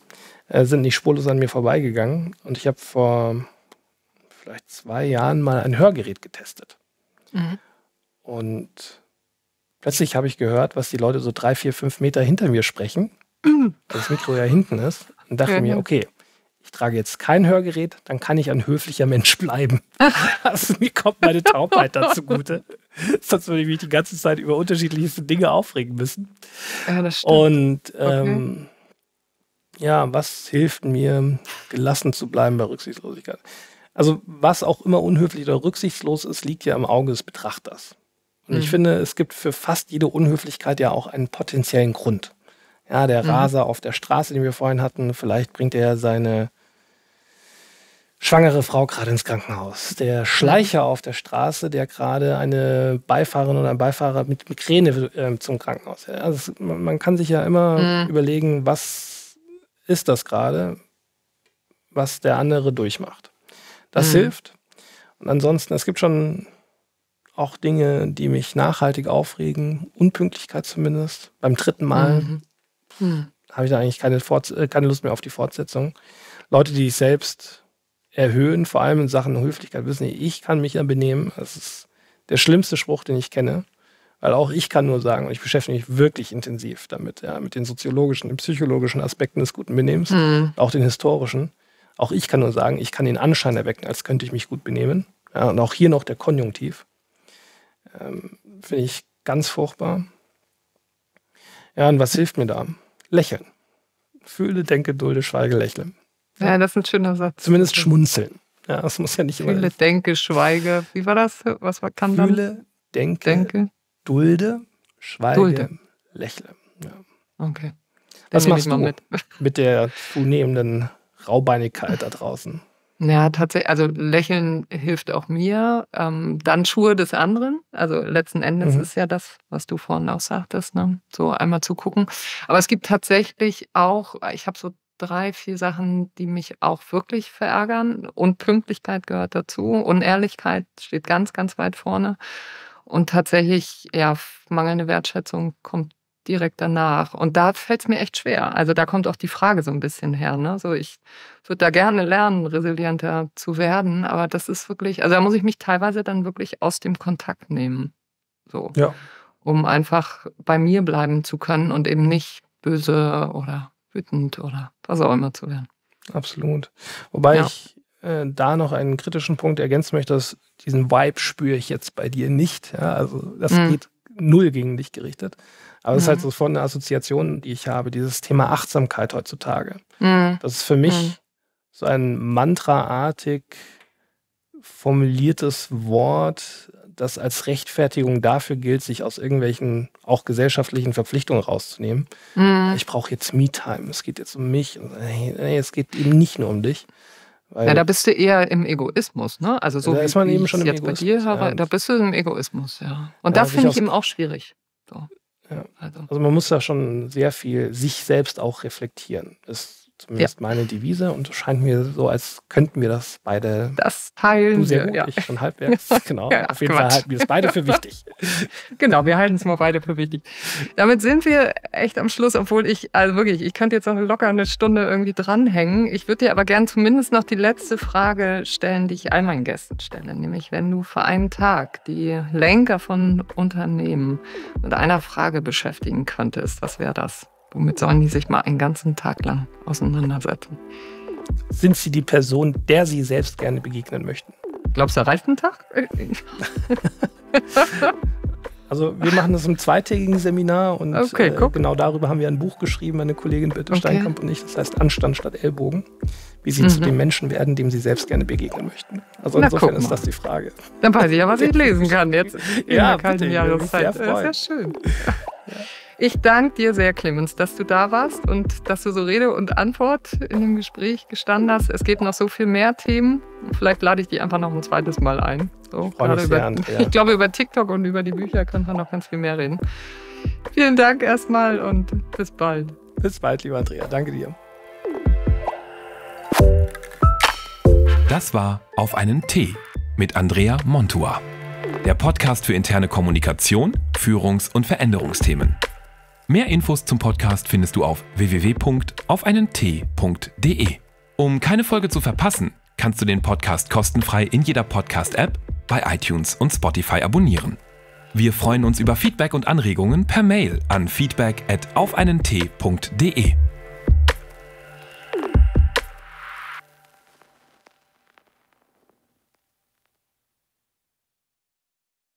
Speaker 3: äh, sind nicht spurlos an mir vorbeigegangen. Und ich habe vor vielleicht zwei Jahren mal ein Hörgerät getestet. Mhm. Und plötzlich habe ich gehört, was die Leute so drei, vier, fünf Meter hinter mir sprechen. Mhm. Das Mikro ja hinten ist. Und dachte mir, okay, ich trage jetzt kein Hörgerät, dann kann ich ein höflicher Mensch bleiben. also, mir kommt meine Taubheit dazu gute. Sonst würde ich mich die ganze Zeit über unterschiedlichste Dinge aufregen müssen.
Speaker 1: Ja, das stimmt.
Speaker 3: Und ähm, okay. ja, was hilft mir, gelassen zu bleiben bei Rücksichtslosigkeit? Also, was auch immer unhöflich oder rücksichtslos ist, liegt ja im Auge des Betrachters. Und mhm. ich finde, es gibt für fast jede Unhöflichkeit ja auch einen potenziellen Grund. Ja, der mhm. Raser auf der Straße, den wir vorhin hatten, vielleicht bringt er seine schwangere Frau gerade ins Krankenhaus. Der Schleicher auf der Straße, der gerade eine Beifahrerin oder einen Beifahrer mit Migräne äh, zum Krankenhaus. Also man kann sich ja immer mhm. überlegen, was ist das gerade, was der andere durchmacht. Das mhm. hilft. Und ansonsten, es gibt schon auch Dinge, die mich nachhaltig aufregen. Unpünktlichkeit zumindest. Beim dritten Mal mhm. Hm. Habe ich da eigentlich keine, Forts äh, keine Lust mehr auf die Fortsetzung. Leute, die sich selbst erhöhen, vor allem in Sachen Höflichkeit, wissen, ich kann mich ja benehmen. Das ist der schlimmste Spruch, den ich kenne. Weil auch ich kann nur sagen, ich beschäftige mich wirklich intensiv damit, ja, mit den soziologischen, den psychologischen Aspekten des guten Benehmens, mhm. auch den historischen. Auch ich kann nur sagen, ich kann den Anschein erwecken, als könnte ich mich gut benehmen. Ja, und auch hier noch der Konjunktiv. Ähm, Finde ich ganz furchtbar. Ja, und was hilft mir da? Lächeln. Fühle, denke, dulde, schweige, lächle.
Speaker 1: Ja, das ist ein schöner Satz.
Speaker 3: Zumindest schmunzeln. Ja, das muss ja nicht
Speaker 1: immer. Fühle, denke, schweige. Wie war das? Was kann
Speaker 3: dann? Fühle, denke, denke, dulde, schweige, dulde. lächle. Ja.
Speaker 1: Okay.
Speaker 3: Was machst du mit. mit der zunehmenden Raubeinigkeit da draußen?
Speaker 1: Ja, tatsächlich. Also Lächeln hilft auch mir. Ähm, dann Schuhe des anderen. Also letzten Endes mhm. ist ja das, was du vorhin auch sagtest, ne? so einmal zu gucken. Aber es gibt tatsächlich auch, ich habe so drei, vier Sachen, die mich auch wirklich verärgern. Und Pünktlichkeit gehört dazu. Unehrlichkeit steht ganz, ganz weit vorne. Und tatsächlich, ja, mangelnde Wertschätzung kommt direkt danach. Und da fällt es mir echt schwer. Also da kommt auch die Frage so ein bisschen her. Ne? So, ich würde da gerne lernen, resilienter zu werden, aber das ist wirklich, also da muss ich mich teilweise dann wirklich aus dem Kontakt nehmen. So. Ja. Um einfach bei mir bleiben zu können und eben nicht böse oder wütend oder was auch immer zu werden.
Speaker 3: Absolut. Wobei ja. ich äh, da noch einen kritischen Punkt ergänzen möchte, dass diesen Vibe spüre ich jetzt bei dir nicht. Ja? Also das mhm. geht null gegen dich gerichtet. Aber es mhm. ist halt mhm. so von der Assoziation, die ich habe, dieses Thema Achtsamkeit heutzutage. Mhm. Das ist für mich mhm. so ein mantraartig formuliertes Wort, das als Rechtfertigung dafür gilt, sich aus irgendwelchen auch gesellschaftlichen Verpflichtungen rauszunehmen. Mhm. Ich brauche jetzt Me-Time, es geht jetzt um mich. Nee, es geht eben nicht nur um dich.
Speaker 1: ja, da bist du eher im Egoismus, ne? Also so da wie, ist man eben schon im jetzt Egoismus, bei dir höre, ja. da bist du im Egoismus, ja. Und ja, das finde ich eben auch schwierig. So.
Speaker 3: Ja. Also. also. man muss da schon sehr viel sich selbst auch reflektieren. Das zumindest ja. meine Devise und es scheint mir so, als könnten wir das beide.
Speaker 1: Das teilen
Speaker 3: du sehr wir, gut, ja. ich schon halbwegs. Genau. ja, Auf jeden Quatsch. Fall halten wir es beide für wichtig.
Speaker 1: genau, wir halten es mal beide für wichtig. Damit sind wir echt am Schluss, obwohl ich, also wirklich, ich könnte jetzt noch locker eine Stunde irgendwie dranhängen. Ich würde dir aber gern zumindest noch die letzte Frage stellen, die ich all meinen Gästen stelle, nämlich wenn du für einen Tag die Lenker von Unternehmen mit einer Frage beschäftigen könntest, was wäre das? Womit sollen die sich mal einen ganzen Tag lang auseinandersetzen?
Speaker 3: Sind Sie die Person, der Sie selbst gerne begegnen möchten?
Speaker 1: Glaubst du, reicht ein Tag?
Speaker 3: Also wir machen das im zweitägigen Seminar und okay, äh, genau darüber haben wir ein Buch geschrieben, meine Kollegin Birte okay. Steinkamp und ich. Das heißt Anstand statt Ellbogen, wie Sie mhm. zu dem Menschen werden, dem Sie selbst gerne begegnen möchten. Also Na, insofern ist das die Frage.
Speaker 1: Dann weiß ich ja, was ich lesen kann jetzt in ja, der kalten Jahreszeit. Das ist ja schön. Ja. Ich danke dir sehr, Clemens, dass du da warst und dass du so Rede und Antwort in dem Gespräch gestanden hast. Es gibt noch so viel mehr Themen. Vielleicht lade ich die einfach noch ein zweites Mal ein. So,
Speaker 3: ich,
Speaker 1: über,
Speaker 3: an,
Speaker 1: ja. ich glaube, über TikTok und über die Bücher können wir noch ganz viel mehr reden. Vielen Dank erstmal und bis bald.
Speaker 3: Bis bald, lieber Andrea. Danke dir.
Speaker 2: Das war Auf einen Tee mit Andrea Montua. Der Podcast für interne Kommunikation, Führungs- und Veränderungsthemen. Mehr Infos zum Podcast findest du auf www.aufeinent.de. Um keine Folge zu verpassen, kannst du den Podcast kostenfrei in jeder Podcast-App, bei iTunes und Spotify abonnieren. Wir freuen uns über Feedback und Anregungen per Mail an feedback at aufeinent.de.